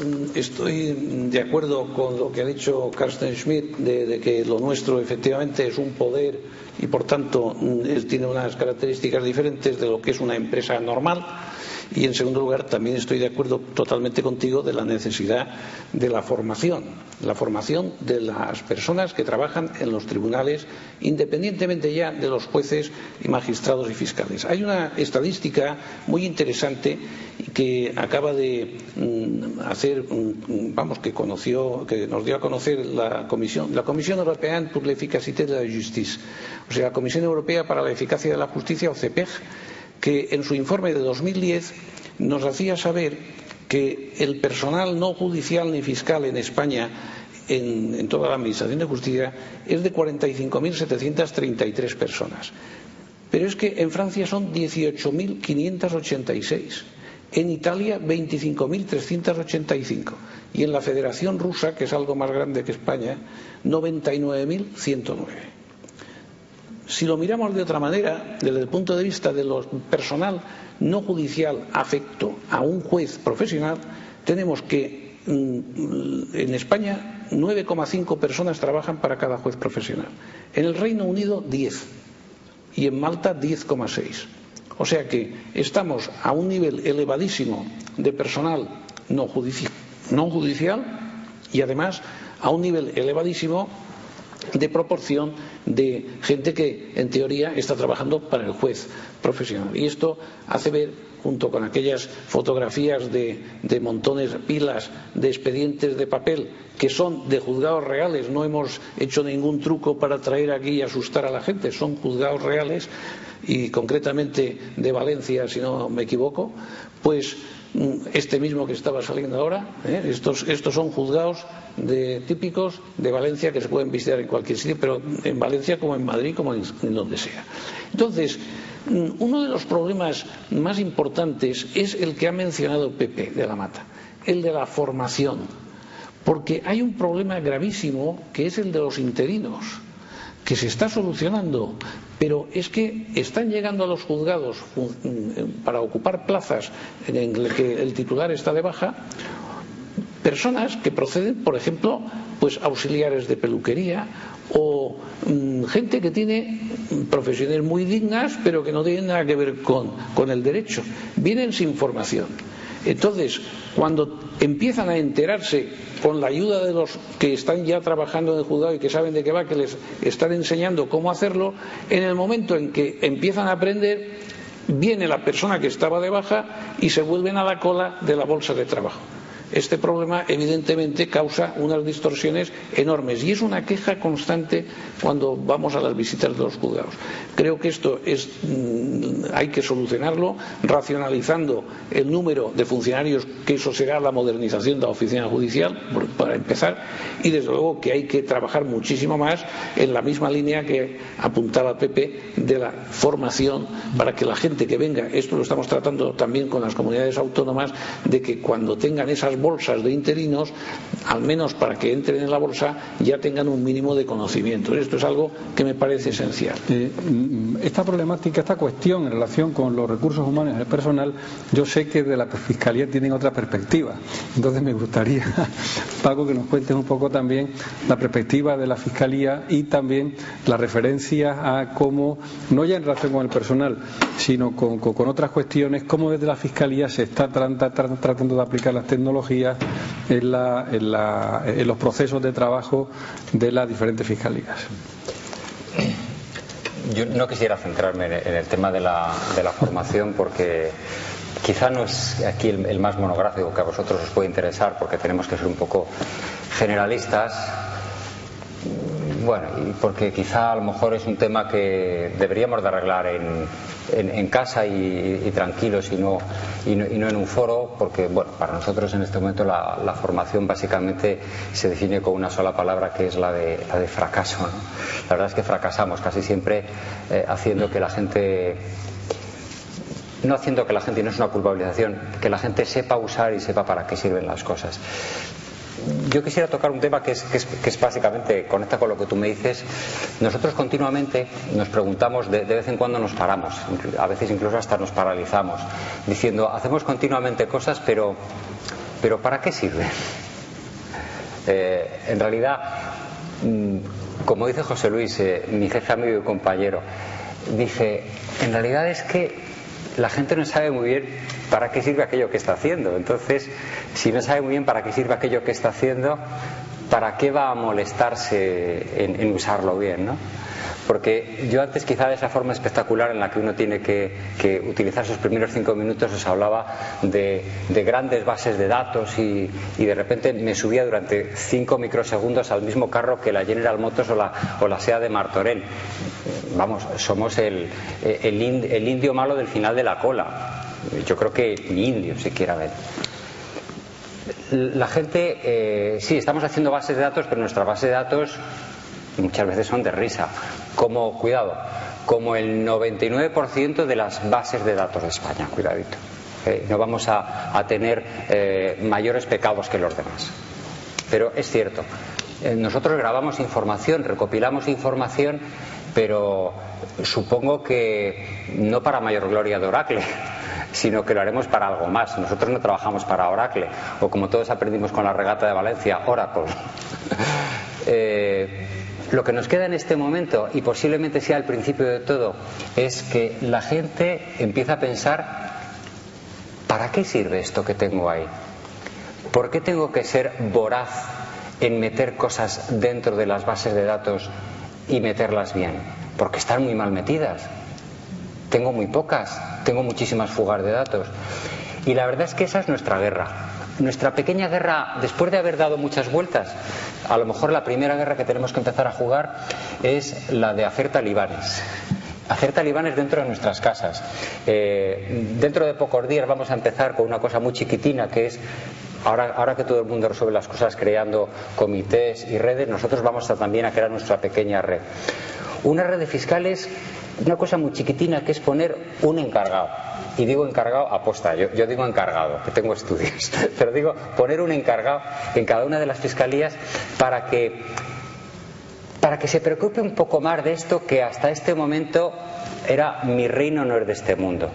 Mm, estoy de acuerdo con lo que ha dicho Carsten Schmidt de, de que lo nuestro efectivamente es un poder y por tanto mm, tiene unas características diferentes de lo que es una empresa normal y en segundo lugar, también estoy de acuerdo totalmente contigo de la necesidad de la formación, la formación de las personas que trabajan en los tribunales, independientemente ya de los jueces y magistrados y fiscales. Hay una estadística muy interesante que acaba de mm, hacer, mm, vamos, que conoció, que nos dio a conocer la Comisión, la Comisión Europea pour l'efficacité de la justice, o sea, la Comisión Europea para la Eficacia de la Justicia, o CEPEG, que en su informe de 2010 nos hacía saber que el personal no judicial ni fiscal en España en, toda la Administración de Justicia es de 45.733 personas. Pero es que en Francia son 18.586, en Italia 25.385 y en la Federación Rusa, que es algo más grande que España, 99.109. Si lo miramos de otra manera, desde el punto de vista de personal no judicial afecto a un juez profesional, tenemos que mm, en España 9,5 personas trabajan para cada juez profesional. En el Reino Unido 10 y en Malta 10,6. O sea que estamos a un nivel elevadísimo de personal no judicial y además a un nivel elevadísimo de proporción de gente que en teoría está trabajando para el juez profesional. Y esto hace ver, junto con aquellas fotografías de, de montones, pilas de expedientes de papel que son de juzgados reales, no hemos hecho ningún truco para traer aquí y asustar a la gente, son juzgados reales y concretamente de Valencia, si no me equivoco, pues este mismo que estaba saliendo ahora, ¿eh? estos, estos son juzgados de, típicos de Valencia que se pueden visitar en cualquier sitio, pero en Valencia como en Madrid, como en, en donde sea. Entonces, mm, uno de los problemas más importantes es el que ha mencionado Pepe de la Mata, el de la formación, porque hay un problema gravísimo que es el de los interinos que se está solucionando, pero es que están llegando a los juzgados mm, para ocupar plazas en las que el titular está de baja personas que proceden, por ejemplo, pues auxiliares de peluquería o mm, gente que tiene profesiones muy dignas pero que no tienen nada que ver con, con el derecho. Vienen sin formación. Entonces, cuando empiezan a enterarse con la ayuda de los que están ya trabajando en el juzgado y que saben de qué va, que les están enseñando cómo hacerlo, en el momento en que empiezan a aprender, viene la persona que estaba de baja y se vuelven a la cola de la bolsa de trabajo. Este problema evidentemente causa unas distorsiones enormes y es una queja constante cuando vamos a las visitas de los juzgados. Creo que esto es, mm, hay que solucionarlo racionalizando el número de funcionarios, que eso será la modernización de la oficina judicial, para empezar, y desde luego que hay que trabajar muchísimo más en la misma línea que apuntaba Pepe de la formación para que la gente que venga, esto lo estamos tratando también con las comunidades autónomas, de que cuando tengan esas bolsas de interinos, al menos para que entren en la bolsa, ya tengan un mínimo de conocimiento. Esto es algo que me parece esencial. Eh, esta problemática, esta cuestión en relación con los recursos humanos y el personal, yo sé que de la Fiscalía tienen otra perspectiva. Entonces me gustaría, Paco, que nos cuentes un poco también la perspectiva de la Fiscalía y también la referencia a cómo, no ya en relación con el personal, sino con, otras cuestiones, cómo desde la Fiscalía se está tratando de aplicar las tecnologías en, en los procesos de trabajo de las diferentes fiscalías yo no quisiera centrarme en el tema de la, de la formación porque quizá no es aquí el, más monográfico que a vosotros os puede interesar porque tenemos que ser un poco generalistas. Bueno, y porque quizá a lo mejor es un tema que deberíamos de arreglar en, casa y, tranquilos y no, y no, en un foro, porque bueno, para nosotros en este momento la, la, formación básicamente se define con una sola palabra que es la de, la de fracaso. La verdad es que fracasamos casi siempre eh, haciendo que la gente no haciendo que la gente, no es una culpabilización, que la gente sepa usar y sepa para qué sirven las cosas yo quisiera tocar un tema que es, que es, básicamente, conecta con lo que tú me dices. Nosotros continuamente nos preguntamos, de, vez en cuando nos paramos, a veces incluso hasta nos paralizamos, diciendo, hacemos continuamente cosas, pero, pero ¿para qué sirven? Eh, en realidad, mm, como dice José Luis, eh, mi jefe amigo y compañero, dice, en realidad es que la gente no sabe muy bien para qué sirve aquello que está haciendo. Entonces, si no sabe muy bien para qué sirve aquello que está haciendo, ¿para qué va a molestarse en, usarlo bien? ¿no? Porque yo antes quizá de esa forma espectacular en la que uno tiene que, utilizar sus primeros cinco minutos os hablaba de, grandes bases de datos y, de repente me subía durante cinco microsegundos al mismo carro que la General Motors o la, o la SEA de Martorell. Vamos, somos el, el, indio malo del final de la cola. Yo creo que ni indio siquiera ver la gente, eh, sí, estamos haciendo bases de datos, pero nuestra base de datos muchas veces son de risa. Como, cuidado, como el 99% de las bases de datos de España, cuidadito. Eh, no vamos a, tener eh, mayores pecados que los demás. Pero es cierto, nosotros grabamos información, recopilamos información pero supongo que no para mayor gloria de Oracle, sino que lo haremos para algo más. Nosotros no trabajamos para Oracle, o como todos aprendimos con la regata de Valencia, Oracle. Lo que nos queda en este momento, y posiblemente sea el principio de todo, es que la gente empieza a pensar, ¿para qué sirve esto que tengo ahí? ¿Por qué tengo que ser voraz en meter cosas dentro de las bases de datos y meterlas bien? Porque están muy mal metidas. Tengo muy pocas, tengo muchísimas fugas de datos. Y la verdad es que esa es nuestra guerra. Nuestra pequeña guerra, después de haber dado muchas vueltas, a lo mejor la primera guerra que tenemos que empezar a jugar es la de hacer talibanes hacer talibanes dentro de nuestras casas. Eh, dentro de pocos días vamos a empezar con una cosa muy chiquitina que es Ahora, ahora, que todo el mundo resuelve las cosas creando comités y redes, nosotros vamos a también a crear nuestra pequeña red. Una red de fiscales, una cosa muy chiquitina que es poner un encargado. Y digo encargado aposta, yo, digo encargado, que tengo estudios, pero digo poner un encargado en cada una de las fiscalías para que para que se preocupe un poco más de esto que hasta este momento era mi reino no es de este mundo.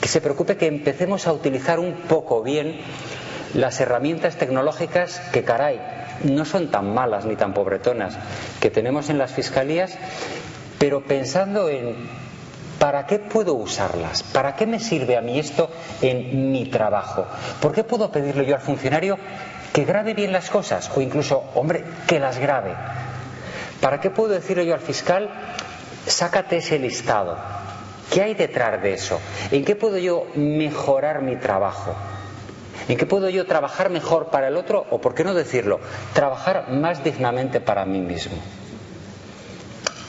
Que se preocupe que empecemos a utilizar un poco bien las herramientas tecnológicas que, caray, no son tan malas ni tan pobretonas que tenemos en las fiscalías, pero pensando en ¿para qué puedo usarlas? ¿Para qué me sirve a mí esto en mi trabajo? ¿Por qué puedo pedirle yo al funcionario que grabe bien las cosas o incluso, hombre, que las grabe? ¿Para qué puedo decirle yo al fiscal, sácate ese listado? ¿Qué hay detrás de eso? ¿En qué puedo yo mejorar mi trabajo? ¿En qué puedo yo trabajar mejor para el otro? O, por qué no decirlo, trabajar más dignamente para mí mismo?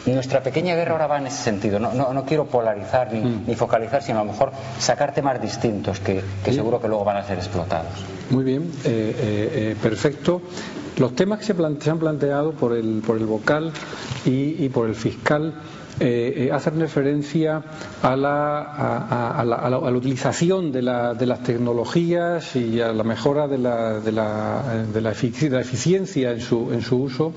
Nuestra pequeña guerra ahora va en ese sentido. No, no, quiero polarizar ni, mm. ni, focalizar, sino a lo mejor sacar temas distintos que, seguro que luego van a ser explotados. Muy bien, eh, eh, eh, perfecto. Los temas que se, han planteado por el, por el vocal y, por el fiscal eh, eh, hacen referencia a la, a, la, utilización de, las tecnologías y a la mejora de la, de la, de la eficiencia en su, en su uso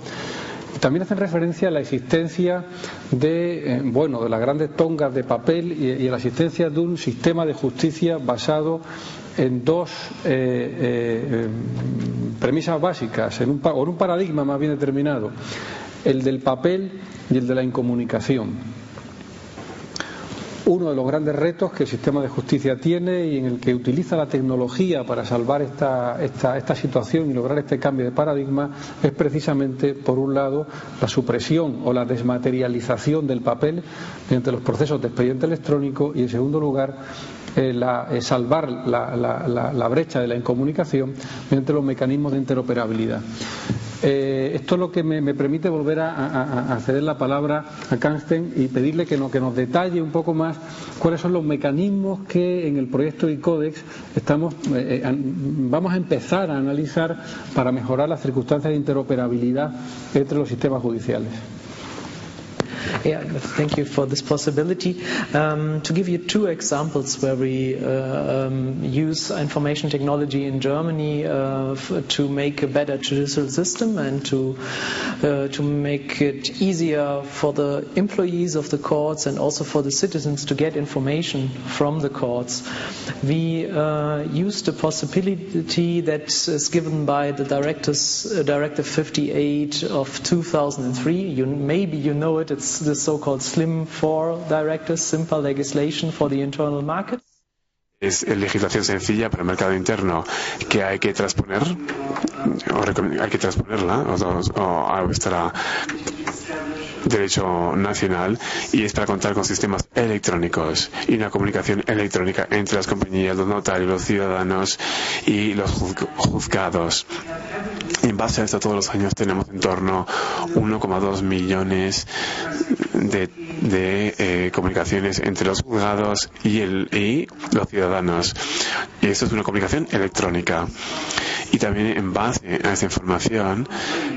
también hacen referencia a la existencia de, eh, bueno, de las grandes tongas de papel y, a la existencia de un sistema de justicia basado en dos eh, eh, premisas básicas, en un, o en un paradigma más bien determinado, el del papel y el de la incomunicación uno de los grandes retos que el sistema de justicia tiene y en el que utiliza la tecnología para salvar esta, situación y lograr este cambio de paradigma es precisamente, por un lado, la supresión o la desmaterialización del papel mediante los procesos de expediente electrónico y, en segundo lugar, eh, la, eh, salvar la, la, la, brecha de la incomunicación mediante los mecanismos de interoperabilidad. Eh, esto es lo que me, permite volver a, ceder la palabra a Kansten y pedirle que, que nos detalle un poco más cuáles son los mecanismos que en el proyecto ICODEX estamos, eh, eh, vamos a empezar a analizar para mejorar las circunstancias de interoperabilidad entre los sistemas judiciales. Yeah, thank you for this possibility. Um, to give you two examples where we uh, um, use information technology in Germany uh, to make a better judicial system and to uh, to make it easier for the employees of the courts and also for the citizens to get information from the courts. We uh, use the possibility that is given by the directors, uh, Directive 58 of 2003. You, maybe you know it. It's the so-called SLIM 4 directive, simple legislation for the internal market. es legislación sencilla para el mercado interno que hay que transponer o hay que transponerla o, vuestra derecho nacional y es para contar con sistemas electrónicos y una comunicación electrónica entre las compañías, los notarios, los ciudadanos y los juzgados. Y en base a esto, todos los años tenemos en torno a 1,2 millones de, eh, comunicaciones entre los juzgados y, el, y los ciudadanos. Y esto es una comunicación electrónica. Y también en base a esa información,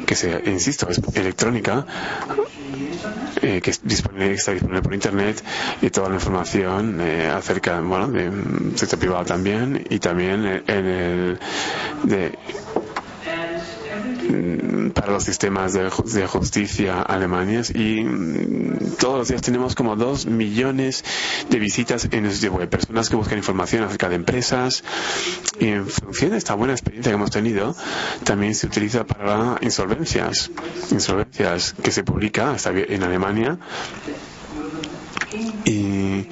que se, insisto, es electrónica, eh, que está disponible por internet y toda la información eh, acerca bueno de sector privado también y también en el de mm, para los sistemas de, justicia alemanes y mm, todos los días tenemos como dos millones de visitas en el sitio web, personas que buscan información acerca de empresas y en función de esta buena experiencia que hemos tenido, también se utiliza para insolvencias, insolvencias que se publica en Alemania. Y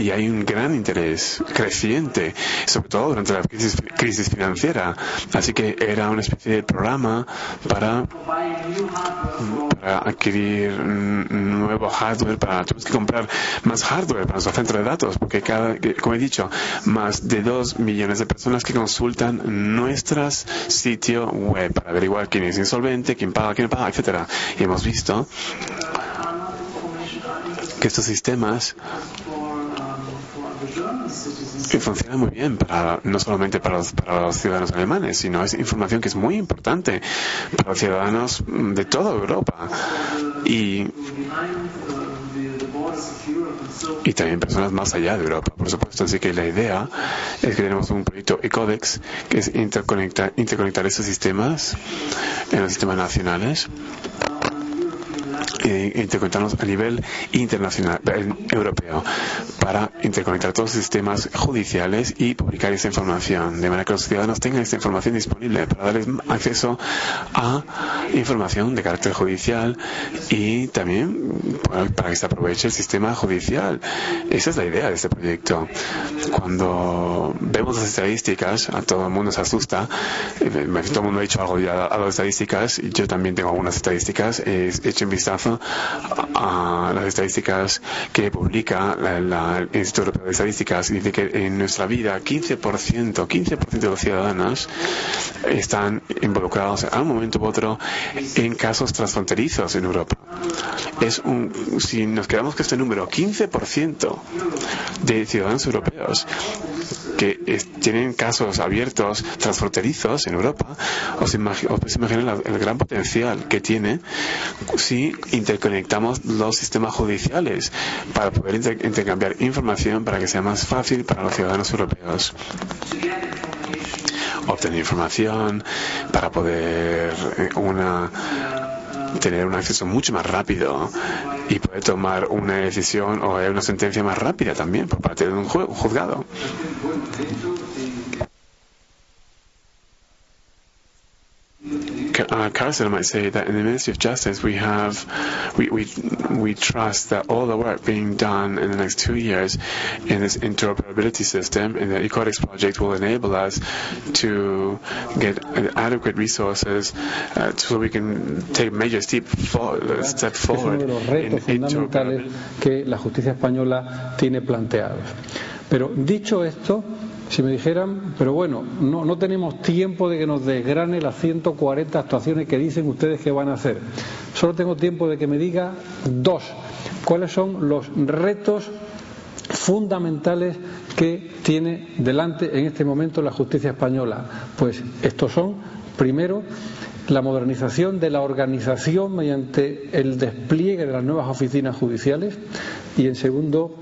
y hay un gran interés creciente, sobre todo durante la crisis, financiera. Así que era una especie de programa para, para adquirir nuevo hardware, para tenemos que comprar más hardware para nuestro centro de datos, porque cada, como he dicho, más de dos millones de personas que consultan nuestras sitio web para averiguar quién es insolvente, quién paga, quién no paga, etcétera. Y hemos visto que estos sistemas funciona muy bien para no solamente para los, para los ciudadanos alemanes, sino es información que es muy importante para los ciudadanos de toda Europa y y también personas más allá de Europa, por supuesto. Así que la idea es que tenemos un proyecto eCodex que es interconectar, interconectar estos sistemas en los sistemas nacionales eh, interconectarnos a nivel internacional, eh, europeo, para interconectar todos los sistemas judiciales y publicar esa información, de manera que los ciudadanos tengan esta información disponible para darles acceso a información de carácter judicial y también para que se aproveche el sistema judicial. Esa es la idea de este proyecto. Cuando vemos las estadísticas, a todo el mundo se asusta. Eh, todo el mundo ha dicho algo ya a las estadísticas. Yo también tengo algunas estadísticas. He hecho un vistazo a las estadísticas que publica el Instituto Europeo de Estadísticas. Dice que en nuestra vida 15%, 15% de los ciudadanos están involucrados a un momento u otro en casos transfronterizos en Europa. Es un, si nos quedamos con este número, 15% de ciudadanos europeos que tienen casos abiertos transfronterizos en Europa, os, imaginan el gran potencial que tiene si interconectamos los sistemas judiciales para poder intercambiar información para que sea más fácil para los ciudadanos europeos obtener información para poder eh, una tener un acceso mucho más rápido y poder tomar una decisión o una sentencia más rápida también por parte de un juzgado. Uh, Carson might say that in the Ministry of Justice we have we, we we trust that all the work being done in the next two years in this interoperability system in the Ecodex project will enable us to get adequate resources uh, so we can take major step, for, step forward. Uno de los retos fundamentales que la justicia española tiene planteados. Pero dicho esto, Si me dijeran, pero bueno, no, no tenemos tiempo de que nos desgrane las 140 actuaciones que dicen ustedes que van a hacer. Solo tengo tiempo de que me diga dos. ¿Cuáles son los retos fundamentales que tiene delante en este momento la justicia española? Pues estos son, primero, la modernización de la organización mediante el despliegue de las nuevas oficinas judiciales y, en segundo,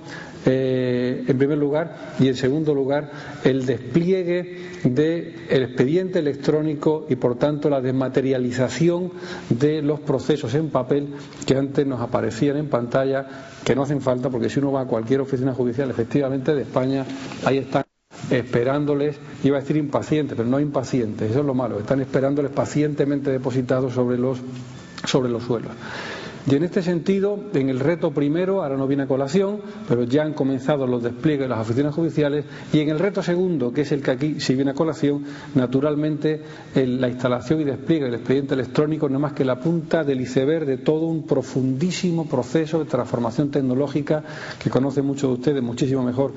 eh, en primer lugar, y en segundo lugar, el despliegue del expediente electrónico y, por tanto, la desmaterialización de los procesos en papel que antes nos aparecían en pantalla, que no hacen falta, porque si uno va a cualquier oficina judicial, efectivamente, de España, ahí están esperándoles, iba a decir impacientes, pero no impacientes, eso es lo malo, están esperándoles pacientemente depositados sobre los, sobre los suelos. Y en este sentido, en el reto primero, ahora no viene a colación, pero ya han comenzado los despliegues de las oficinas judiciales, y en el reto segundo, que es el que aquí sí viene a colación, naturalmente la instalación y despliegue del expediente electrónico no es más que la punta del iceberg de todo un profundísimo proceso de transformación tecnológica que conocen muchos de ustedes muchísimo mejor,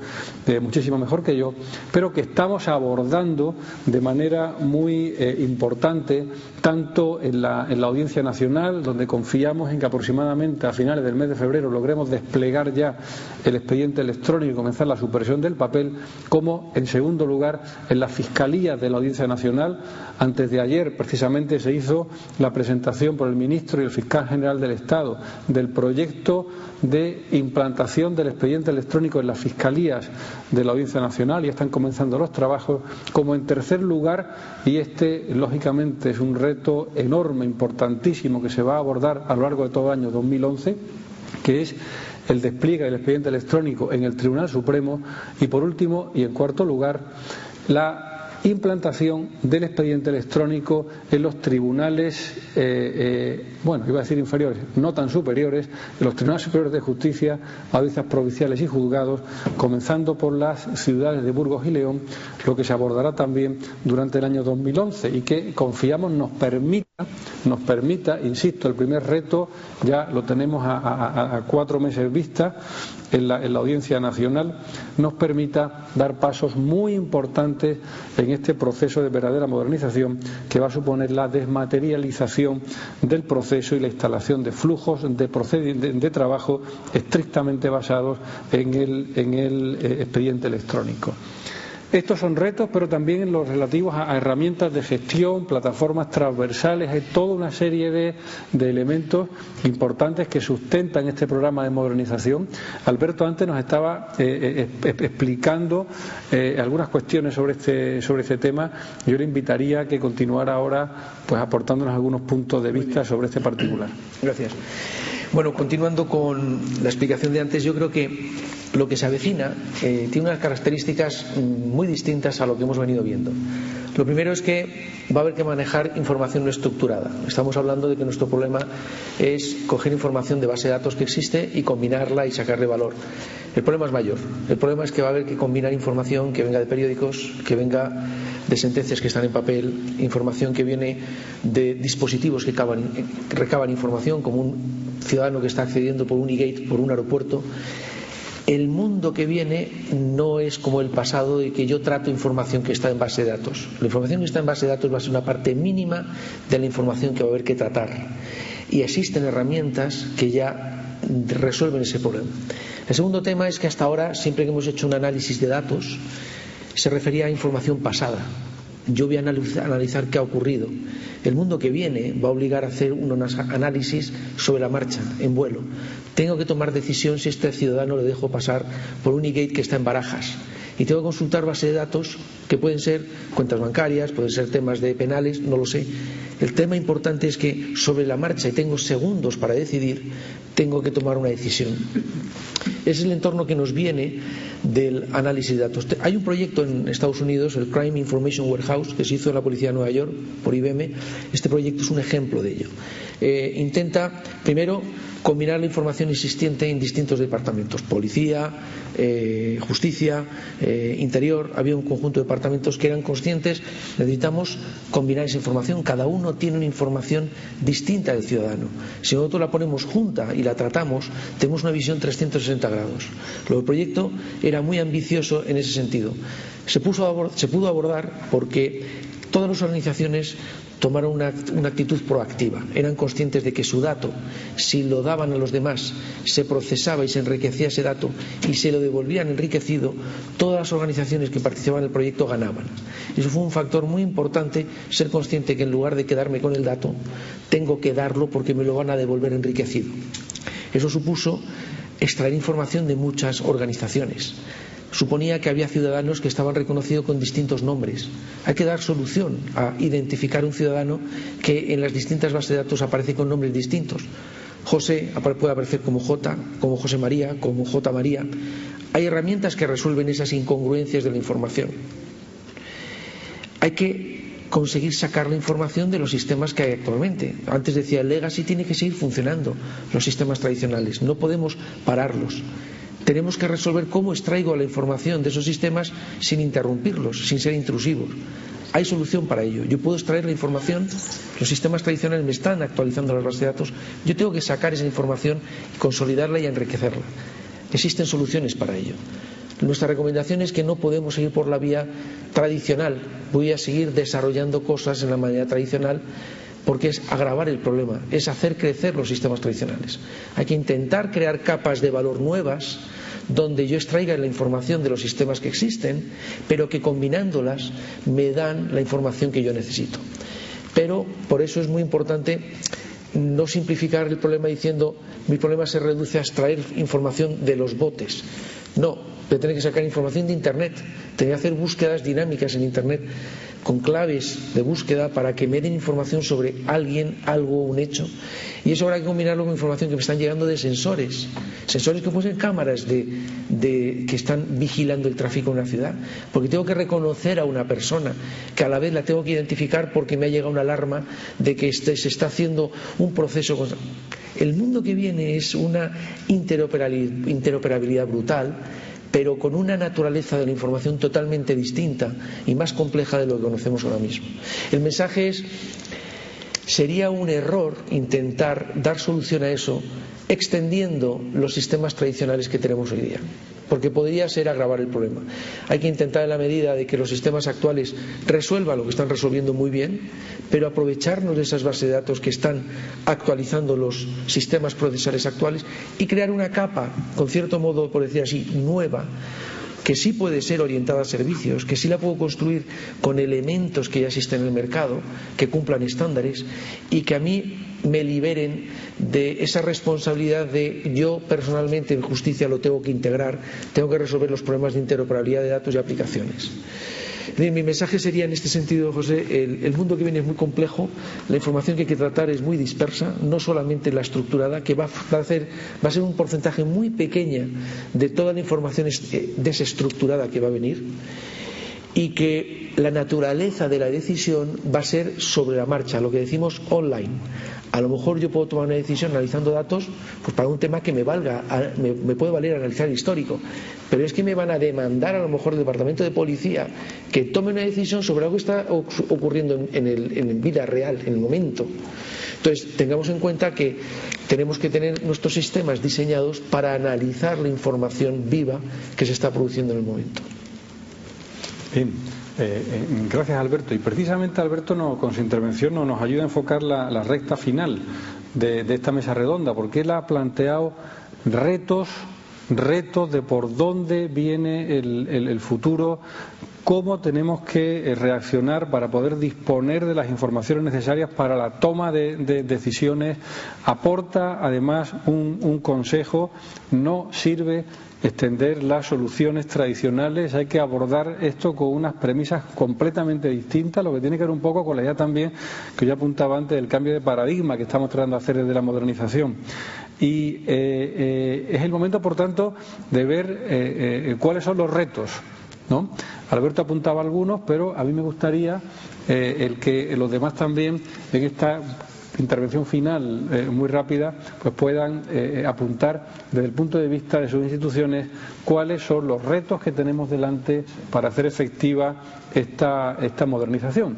eh, muchísimo mejor que yo, pero que estamos abordando de manera muy eh, importante tanto en la, en la Audiencia Nacional, donde confiamos en que aproximadamente a finales del mes de febrero logremos desplegar ya el expediente electrónico y comenzar la supresión del papel, como en segundo lugar en la Fiscalía de la Audiencia Nacional. Antes de ayer precisamente se hizo la presentación por el ministro y el fiscal general del Estado del proyecto de implantación del expediente electrónico en las fiscalías de la Audiencia Nacional y están comenzando los trabajos. Como en tercer lugar, y este lógicamente es un reto enorme, importantísimo, que se va a abordar a lo largo de todo el año 2011, que es el despliegue del expediente electrónico en el Tribunal Supremo y, por último, y en cuarto lugar, la implantación del expediente electrónico en los tribunales, eh, eh, bueno, iba a decir inferiores, no tan superiores, en los tribunales superiores de justicia, audiencias provinciales y juzgados, comenzando por las ciudades de Burgos y León, lo que se abordará también durante el año 2011 y que confiamos nos permita, nos permita, insisto, el primer reto ya lo tenemos a, cuatro meses vista, en la, Audiencia Nacional nos permita dar pasos muy importantes en este proceso de verdadera modernización que va a suponer la desmaterialización del proceso y la instalación de flujos de, trabajo estrictamente basados en el, en el eh, expediente electrónico. Estos son retos, pero también los relativos a, herramientas de gestión, plataformas transversales, hay toda una serie de, elementos importantes que sustentan este programa de modernización. Alberto antes nos estaba eh, eh, explicando eh, algunas cuestiones sobre este, sobre este tema. Yo le invitaría a que continuara ahora pues aportándonos algunos puntos de vista sobre este particular. Gracias. Bueno, continuando con la explicación de antes, yo creo que lo que se avecina eh, tiene unas características mm, muy distintas a lo que hemos venido viendo. Lo primero es que va a haber que manejar información no estructurada. Estamos hablando de que nuestro problema es coger información de base de datos que existe y combinarla y sacarle valor. El problema es mayor. El problema es que va a haber que combinar información que venga de periódicos, que venga de sentencias que están en papel, información que viene de dispositivos que recaban información, como un ciudadano que está accediendo por un e-gate, por un aeropuerto el mundo que viene no es como el pasado de que yo trato información que está en base de datos. La información que está en base de datos va a ser una parte mínima de la información que va a haber que tratar. Y existen herramientas que ya resuelven ese problema. El segundo tema es que hasta ahora, siempre que hemos hecho un análisis de datos, se refería a información pasada. Yo voy a analizar qué ha ocurrido. El mundo que viene va a obligar a hacer un análisis sobre la marcha, en vuelo. Tengo que tomar decisión si este ciudadano le dejo pasar por un e-gate que está en barajas. Y tengo que consultar base de datos que pueden ser cuentas bancarias, pueden ser temas de penales, no lo sé. El tema importante es que sobre la marcha, y tengo segundos para decidir, tengo que tomar una decisión. Es el entorno que nos viene del análisis de datos. Hay un proyecto en Estados Unidos, el Crime Information Warehouse, que se hizo en la Policía de Nueva York por IBM. Este proyecto es un ejemplo de ello. Eh, intenta, primero, combinar la información existente en distintos departamentos, policía, eh, justicia, eh, interior, había un conjunto de departamentos que eran conscientes, necesitamos combinar esa información, cada uno tiene una información distinta del ciudadano. Si nosotros la ponemos junta y la tratamos, tenemos una visión 360 grados. Lo del proyecto era muy ambicioso en ese sentido. Se, se pudo abordar porque todas las organizaciones tomaron una, actitud proactiva. Eran conscientes de que su dato, si lo daban a los demás, se procesaba y se enriquecía ese dato y se lo devolvían enriquecido, todas las organizaciones que participaban en el proyecto ganaban. Eso fue un factor muy importante, ser consciente que en lugar de quedarme con el dato, tengo que darlo porque me lo van a devolver enriquecido. Eso supuso extraer información de muchas organizaciones suponía que había ciudadanos que estaban reconocidos con distintos nombres. Hay que dar solución a identificar un ciudadano que en las distintas bases de datos aparece con nombres distintos. José puede aparecer como J, como José María, como J María. Hay herramientas que resuelven esas incongruencias de la información. Hay que conseguir sacar la información de los sistemas que hay actualmente. Antes decía, el legacy tiene que seguir funcionando, los sistemas tradicionales. No podemos pararlos tenemos que resolver cómo extraigo la información de esos sistemas sin interrumpirlos, sin ser intrusivos. Hay solución para ello. Yo puedo extraer la información, los sistemas tradicionales me están actualizando las bases de datos, yo tengo que sacar esa información, consolidarla y enriquecerla. Existen soluciones para ello. Nuestra recomendación es que no podemos seguir por la vía tradicional. Voy a seguir desarrollando cosas en la manera tradicional porque es agravar el problema, es hacer crecer los sistemas tradicionales. Hay que intentar crear capas de valor nuevas donde yo extraiga la información de los sistemas que existen, pero que combinándolas me dan la información que yo necesito. Pero por eso es muy importante no simplificar el problema diciendo mi problema se reduce a extraer información de los botes. No, de tener que sacar información de Internet, tener que hacer búsquedas dinámicas en Internet con claves de búsqueda para que me den información sobre alguien, algo, un hecho. Y eso habrá que combinarlo con información que me están llegando de sensores, sensores que pueden ser cámaras de, que están vigilando el tráfico en una ciudad, porque tengo que reconocer a una persona, que a la vez la tengo que identificar porque me ha llegado una alarma de que este, se está haciendo un proceso. El mundo que viene es una interoperabilidad brutal pero con una naturaleza de la información totalmente distinta y más compleja de lo que conocemos ahora mismo. El mensaje es, sería un error intentar dar solución a eso extendiendo los sistemas tradicionales que tenemos hoy día porque podría ser agravar el problema. Hay que intentar en la medida de que los sistemas actuales resuelvan lo que están resolviendo muy bien, pero aprovecharnos de esas bases de datos que están actualizando los sistemas procesales actuales y crear una capa, con cierto modo, por decir así, nueva que sí puede ser orientada a servicios, que sí la puedo construir con elementos que ya existen en el mercado, que cumplan estándares y que a mí me liberen de esa responsabilidad de yo personalmente en justicia lo tengo que integrar, tengo que resolver los problemas de interoperabilidad de datos y aplicaciones. Mi mensaje sería en este sentido, José, el, mundo que viene es muy complejo, la información que hay que tratar es muy dispersa, no solamente la estructurada, que va a, hacer, va a ser un porcentaje muy pequeña de toda la información eh, desestructurada que va a venir y que la naturaleza de la decisión va a ser sobre la marcha, lo que decimos online. A lo mejor yo puedo tomar una decisión analizando datos pues para un tema que me valga, me, puede valer analizar histórico, pero es que me van a demandar a lo mejor el departamento de policía que tome una decisión sobre algo que está ocurriendo en, en vida real, en el momento. Entonces, tengamos en cuenta que tenemos que tener nuestros sistemas diseñados para analizar la información viva que se está produciendo en el momento. Bien. Eh, eh, gracias, Alberto. Y precisamente Alberto con su intervención nos ayuda a enfocar la, recta final de, esta mesa redonda, porque él ha planteado retos, retos de por dónde viene el, futuro, cómo tenemos que eh, reaccionar para poder disponer de las informaciones necesarias para la toma de, decisiones. Aporta además un consejo, no sirve extender las soluciones tradicionales, hay que abordar esto con unas premisas completamente distintas, lo que tiene que ver un poco con la idea también que yo apuntaba antes del cambio de paradigma que estamos tratando de hacer desde la modernización. Y eh, eh, es el momento, por tanto, de ver eh, cuáles son los retos. ¿no? Alberto apuntaba algunos, pero a mí me gustaría el que los demás también en esta intervención final eh, muy rápida, pues puedan eh, apuntar desde el punto de vista de sus instituciones cuáles son los retos que tenemos delante para hacer efectiva esta, esta modernización.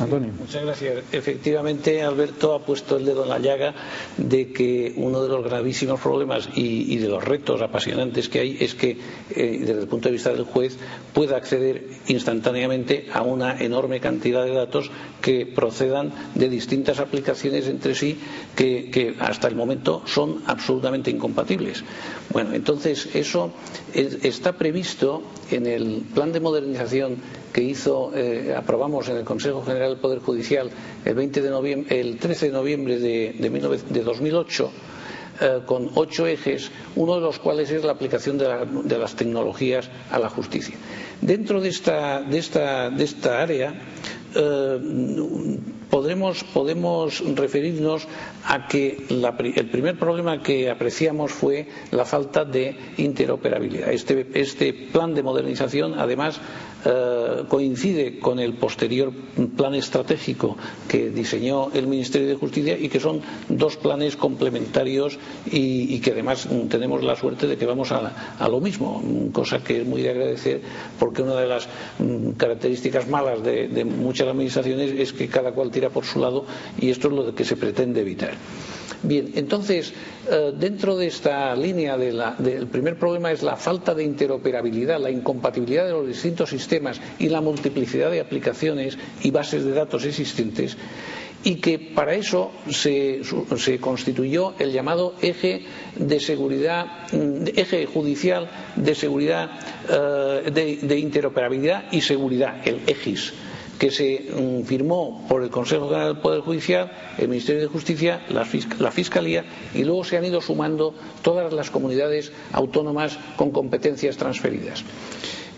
Antonio. muchas gracias. Efectivamente, Alberto ha puesto el dedo en la llaga de que uno de los gravísimos problemas y, de los retos apasionantes que hay es que, eh, desde el punto de vista del juez, pueda acceder instantáneamente a una enorme cantidad de datos que procedan de distintas aplicaciones entre sí que, que hasta el momento son absolutamente incompatibles. Bueno, entonces eso está previsto en el plan de modernización que hizo, eh, aprobamos en el Consejo General del Poder Judicial el, 20 de noviembre, el 13 de noviembre de, de, 2008, eh, con ocho ejes, uno de los cuales es la aplicación de, las tecnologías a la justicia. Dentro de esta área, eh, podemos, podemos, referirnos a que el primer problema que apreciamos fue la falta de interoperabilidad. Este, este plan de modernización, además, eh, coincide con el posterior plan estratégico que diseñó el Ministerio de Justicia y que son dos planes complementarios y, que además tenemos la suerte de que vamos a, lo mismo, cosa que es muy de agradecer porque una de las mm, características malas de, muchas administraciones es que cada cual tira por su lado y esto es lo que se pretende evitar. Bien, entonces, eh, dentro de esta línea, de la, del primer problema es la falta de interoperabilidad, la incompatibilidad de los distintos sistemas y la multiplicidad de aplicaciones y bases de datos existentes y que para eso se, constituyó el llamado eje de seguridad, eje judicial de seguridad, eh, de, de, interoperabilidad y seguridad, el EGIS que se um, firmó por el Consejo General del Poder Judicial, el Ministerio de Justicia, la, Fiscalía y luego se han ido sumando todas las comunidades autónomas con competencias transferidas.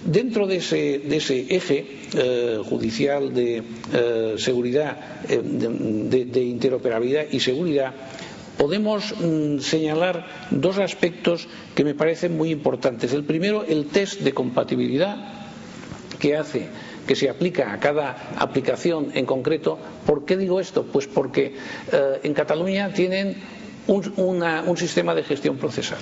Dentro de ese, eje eh, judicial de eh, seguridad, eh, de, de, interoperabilidad y seguridad, podemos mm, señalar dos aspectos que me parecen muy importantes. El primero, el test de compatibilidad que hace que se aplica a cada aplicación en concreto. ¿Por qué digo esto? Pues porque eh, en Cataluña tienen un, sistema de gestión procesal.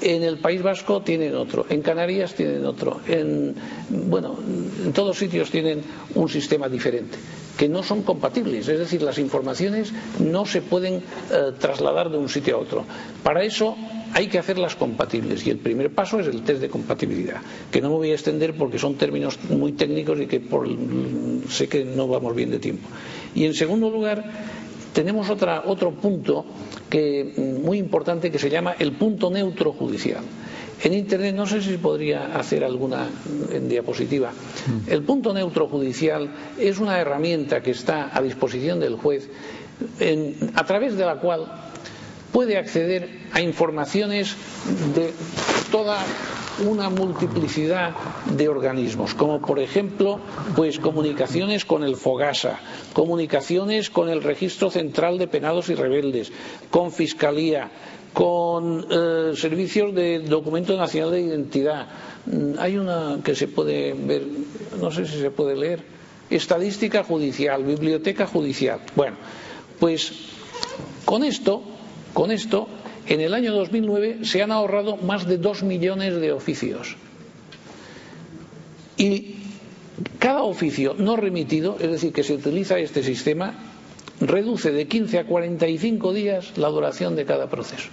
En el País Vasco tienen otro, en Canarias tienen otro, en, bueno, en todos sitios tienen un sistema diferente que no son compatibles, es decir, las informaciones no se pueden eh, trasladar de un sitio a otro. Para eso hay que hacerlas compatibles y el primer paso es el test de compatibilidad, que no me voy a extender porque son términos muy técnicos y que sé que no vamos bien de tiempo. Y en segundo lugar, tenemos otra, otro punto que, muy importante que se llama el punto neutro judicial. En Internet no sé si podría hacer alguna en diapositiva. El punto neutro judicial es una herramienta que está a disposición del juez a través de la cual puede acceder a informaciones de toda una multiplicidad de organismos, como por ejemplo, pues comunicaciones con el Fogasa, comunicaciones con el Registro Central de Penados y Rebeldes, con Fiscalía, con eh, servicios de Documento Nacional de Identidad. Mm, hay una que se puede ver, no sé si se puede leer, estadística judicial, biblioteca judicial. Bueno, pues con esto con esto, en el año 2009 se han ahorrado más de dos millones de oficios. Y cada oficio no remitido, es decir, que se utiliza este sistema, reduce de 15 a 45 días la duración de cada proceso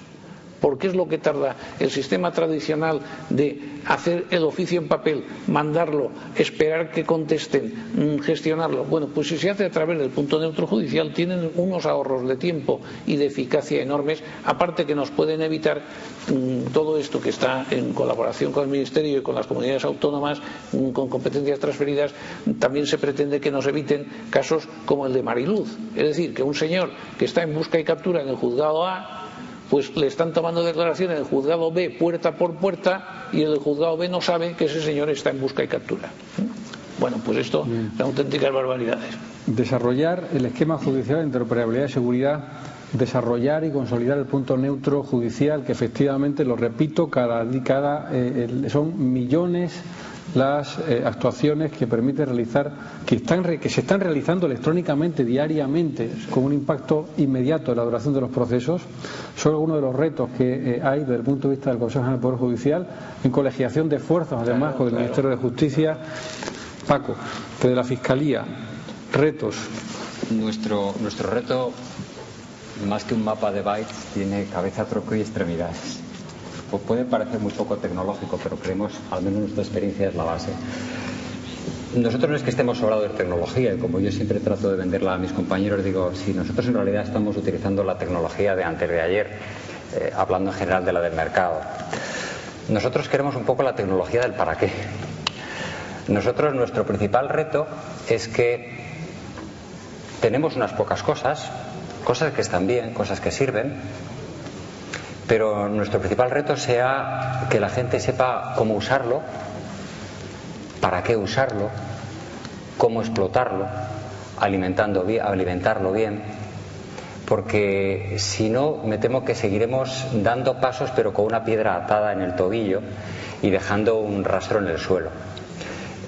porque es lo que tarda el sistema tradicional de hacer el oficio en papel, mandarlo, esperar que contesten, mm, gestionarlo. Bueno, pues si se hace a través del punto neutro judicial, tienen unos ahorros de tiempo y de eficacia enormes, aparte que nos pueden evitar mm, todo esto que está en colaboración con el Ministerio y con las comunidades autónomas, mm, con competencias transferidas, también se pretende que nos eviten casos como el de Mariluz. Es decir, que un señor que está en busca y captura en el juzgado A pues le están tomando declaración en el juzgado B puerta por puerta y el juzgado B no sabe que ese señor está en busca y captura. Bueno, pues esto son auténticas barbaridades. Desarrollar el esquema judicial de interoperabilidad y seguridad desarrollar y consolidar el punto neutro judicial que efectivamente lo repito cada, cada eh, son millones las eh, actuaciones que permite realizar, que, están, que se están realizando electrónicamente diariamente con un impacto inmediato en la duración de los procesos, son algunos de los retos que eh, hay desde el punto de vista del Consejo General del Poder Judicial, en colegiación de esfuerzos, además, con el Ministerio de Justicia. Paco, desde la Fiscalía, retos. Nuestro, nuestro reto, más que un mapa de bytes, tiene cabeza, troco y extremidades pues puede parecer muy poco tecnológico, pero creemos, al menos nuestra experiencia es la base. Nosotros no es que estemos sobrados de tecnología, como yo siempre trato de venderla a mis compañeros, digo, si nosotros en realidad estamos utilizando la tecnología de antes de ayer, eh, hablando en general de la del mercado. Nosotros queremos un poco la tecnología del para qué. Nosotros, nuestro principal reto es que tenemos unas pocas cosas, cosas que están bien, cosas que sirven, pero nuestro principal reto sea que la gente sepa cómo usarlo, para qué usarlo, cómo explotarlo, alimentando bien, alimentarlo bien, porque si no me temo que seguiremos dando pasos pero con una piedra atada en el tobillo y dejando un rastro en el suelo.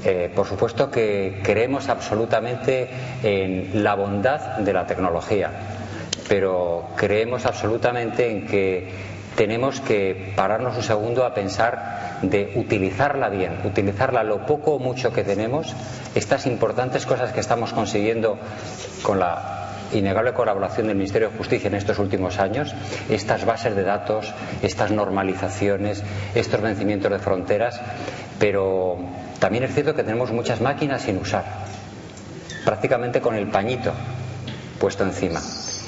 Eh, por supuesto que creemos absolutamente en la bondad de la tecnología, pero creemos absolutamente en que tenemos que pararnos un segundo a pensar de utilizarla bien, utilizarla lo poco o mucho que tenemos, estas importantes cosas que estamos consiguiendo con la innegable colaboración del Ministerio de Justicia en estos últimos años, estas bases de datos, estas normalizaciones, estos vencimientos de fronteras, pero también es cierto que tenemos muchas máquinas sin usar, prácticamente con el pañito puesto encima.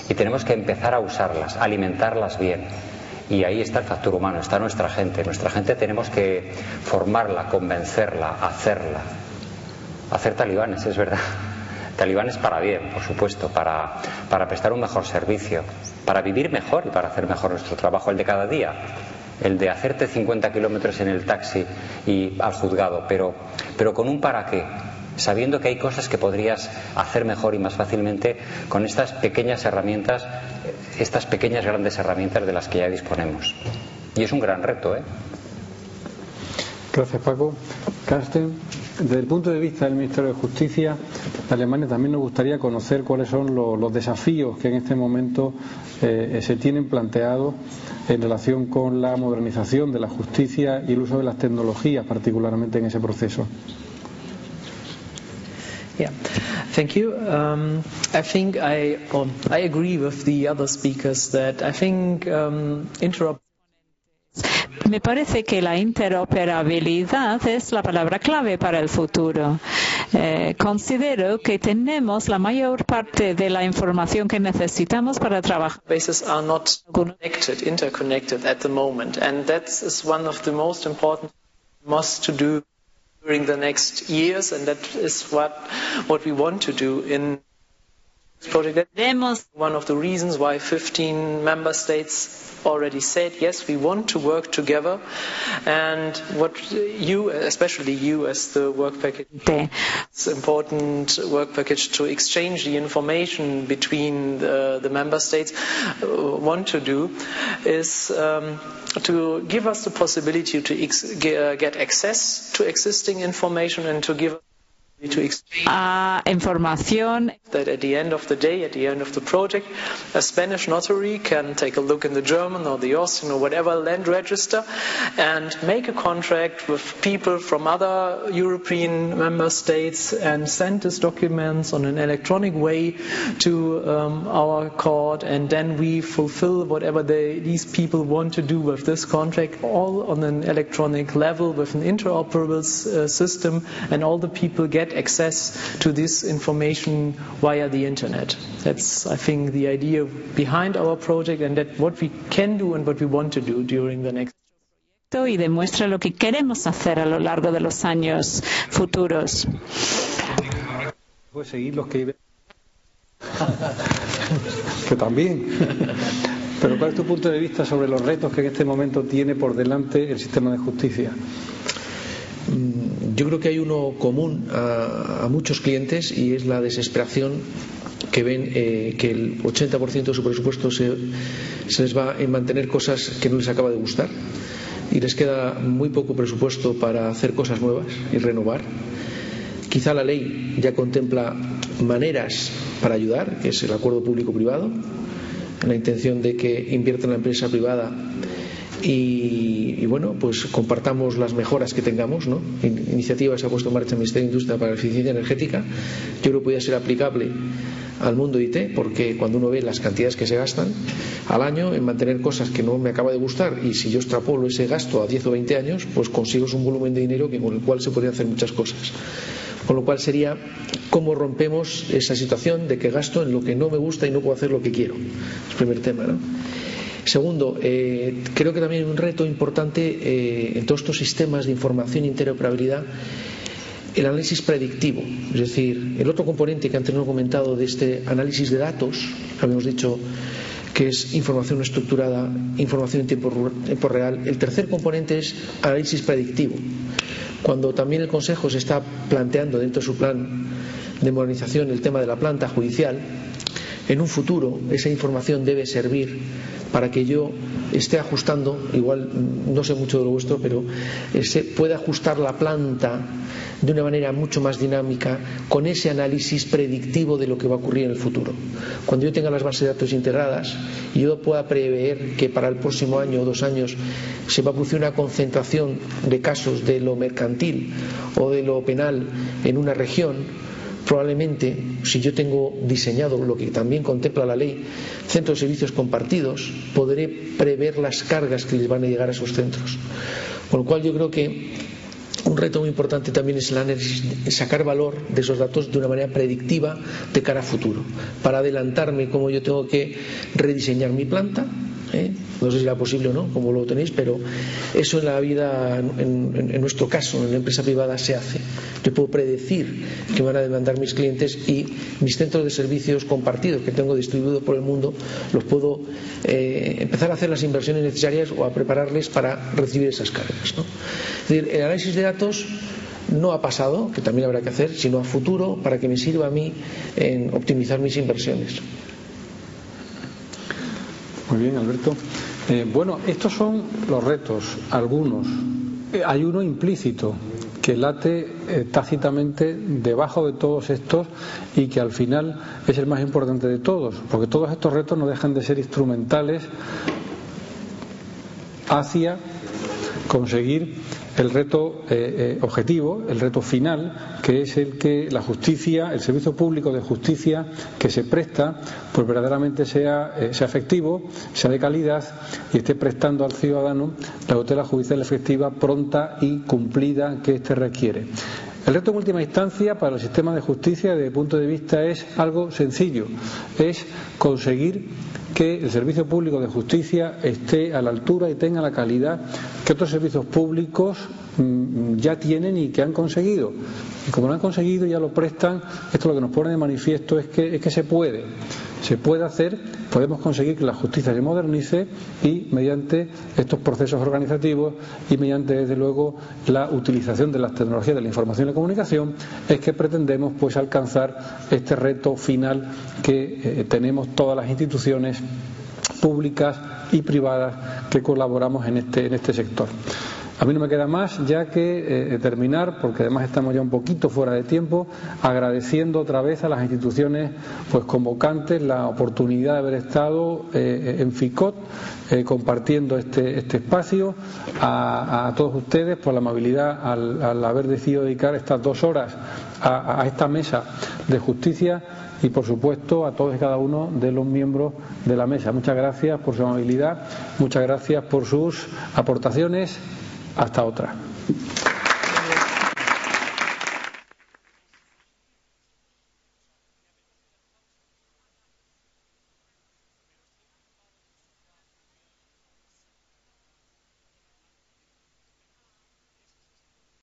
Y tenemos que empezar a usarlas, alimentarlas bien. Y ahí está el factor humano, está nuestra gente. Nuestra gente tenemos que formarla, convencerla, hacerla. Hacer talibanes, es verdad. Talibanes para bien, por supuesto, para, para prestar un mejor servicio, para vivir mejor y para hacer mejor nuestro trabajo, el de cada día el de hacerte 50 kilómetros en el taxi y al juzgado, pero, pero con un para qué, sabiendo que hay cosas que podrías hacer mejor y más fácilmente con estas pequeñas herramientas, estas pequeñas grandes herramientas de las que ya disponemos. Y es un gran reto, ¿eh? Gracias, Paco. Carsten, desde el punto de vista del Ministerio de Justicia Alemania también nos gustaría conocer cuáles son los, los desafíos que en este momento eh, se tienen planteados en relación con la modernización de la justicia y el uso de las tecnologías, particularmente en ese proceso. Yeah, thank you. Um, I think I, well, I agree with the other speakers that I think um, interop Me parece que la interoperabilidad es la palabra clave para el futuro. Eh, considero que tenemos la mayor parte de la información que necesitamos para trabajar. bases are not connected, interconnected at the moment, and that is one of the most important must to do during the next years, and that is what what we want to do in this project. Debemos One of the reasons why 15 member states already said yes, we want to work together, and what you, especially you, as the work package. It's important work package to exchange the information between the, the member states uh, want to do is um, to give us the possibility to ex- uh, get access to existing information and to give a información. that at the end of the day, at the end of the project, a Spanish notary can take a look in the German or the Austrian or whatever land register and make a contract with people from other European member states and send these documents on an electronic way to um, our court. And then we fulfill whatever they, these people want to do with this contract all on an electronic level with an interoperable uh, system. And all the people get access to this information via the internet. That's, I think, the idea behind our project and that what we can do and what we want to do during the next y demuestra lo que queremos hacer a lo largo de los años futuros. Pues seguir los que que también. Pero ¿cuál es tu punto de vista sobre los retos que en este momento tiene por delante el sistema de justicia? Mm, Yo creo que hay uno común a, muchos clientes y es la desesperación que ven eh, que el 80% de su presupuesto se, les va en mantener cosas que no les acaba de gustar y les queda muy poco presupuesto para hacer cosas nuevas y renovar. Quizá la ley ya contempla maneras para ayudar, que es el acuerdo público-privado, la intención de que invierta en la empresa privada y, bueno, pues compartamos las mejoras que tengamos. ¿no? In- Iniciativa se ha puesto en marcha el Ministerio de Industria para la Eficiencia Energética. Yo creo que podría ser aplicable al mundo IT, porque cuando uno ve las cantidades que se gastan al año en mantener cosas que no me acaba de gustar y si yo extrapolo ese gasto a 10 o 20 años, pues consigo un volumen de dinero que, con el cual se podrían hacer muchas cosas. Con lo cual sería cómo rompemos esa situación de que gasto en lo que no me gusta y no puedo hacer lo que quiero. Es el primer tema. ¿no? Segundo, eh, creo que también hay un reto importante eh, en todos estos sistemas de información e interoperabilidad el análisis predictivo, es decir, el otro componente que antes no he comentado de este análisis de datos, habíamos dicho que es información estructurada, información en tiempo, tiempo real. El tercer componente es análisis predictivo. Cuando también el Consejo se está planteando dentro de su plan de modernización el tema de la planta judicial, en un futuro esa información debe servir para que yo esté ajustando, igual no sé mucho de lo vuestro, pero eh, pueda ajustar la planta de una manera mucho más dinámica con ese análisis predictivo de lo que va a ocurrir en el futuro. Cuando yo tenga las bases de datos integradas yo pueda prever que para el próximo año o dos años se va a producir una concentración de casos de lo mercantil o de lo penal en una región, probablemente, si yo tengo diseñado lo que también contempla la ley, centros de servicios compartidos, podré prever las cargas que les van a llegar a esos centros. Con lo cual yo creo que un reto muy importante también es sacar valor de esos datos de una manera predictiva de cara a futuro, para adelantarme cómo yo tengo que rediseñar mi planta, ¿eh? No sé si será posible o no, como lo tenéis, pero eso en la vida, en, nuestro caso, en la empresa privada, se hace. Yo puedo predecir que van a demandar mis clientes y mis centros de servicios compartidos que tengo distribuidos por el mundo, los puedo eh, empezar a hacer las inversiones necesarias o a prepararles para recibir esas cargas. Es decir, el análisis de datos no ha pasado, que también habrá que hacer, sino a futuro para que me sirva a mí en optimizar mis inversiones. Muy bien, Alberto. Eh, bueno, estos son los retos, algunos. Eh, hay uno implícito que late eh, tácitamente debajo de todos estos y que al final es el más importante de todos, porque todos estos retos no dejan de ser instrumentales hacia conseguir el reto eh, eh, objetivo, el reto final, que es el que la justicia, el servicio público de justicia que se presta, pues verdaderamente sea, eh, sea efectivo, sea de calidad y esté prestando al ciudadano la tutela judicial efectiva, pronta y cumplida que éste requiere. El reto en última instancia para el sistema de justicia desde punto de vista es algo sencillo, es conseguir que el servicio público de justicia esté a la altura y tenga la calidad que otros servicios públicos mm, ya tienen y que han conseguido. Y como lo han conseguido ya lo prestan, esto lo que nos pone de manifiesto es que, es que se puede. Se puede hacer, podemos conseguir que la justicia se modernice y mediante estos procesos organizativos y mediante, desde luego, la utilización de las tecnologías de la información y la comunicación, es que pretendemos pues alcanzar este reto final que eh, tenemos todas las instituciones públicas y privadas que colaboramos en este, en este sector. A mí no me queda más ya que eh, terminar, porque además estamos ya un poquito fuera de tiempo, agradeciendo otra vez a las instituciones pues convocantes la oportunidad de haber estado eh, en FICOT eh, compartiendo este, este espacio, a, todos ustedes por la amabilidad al, haber decidido dedicar estas dos horas a, a esta mesa de justicia y por supuesto a todos y cada uno de los miembros de la mesa. Muchas gracias por su amabilidad, muchas gracias por sus aportaciones hasta otra.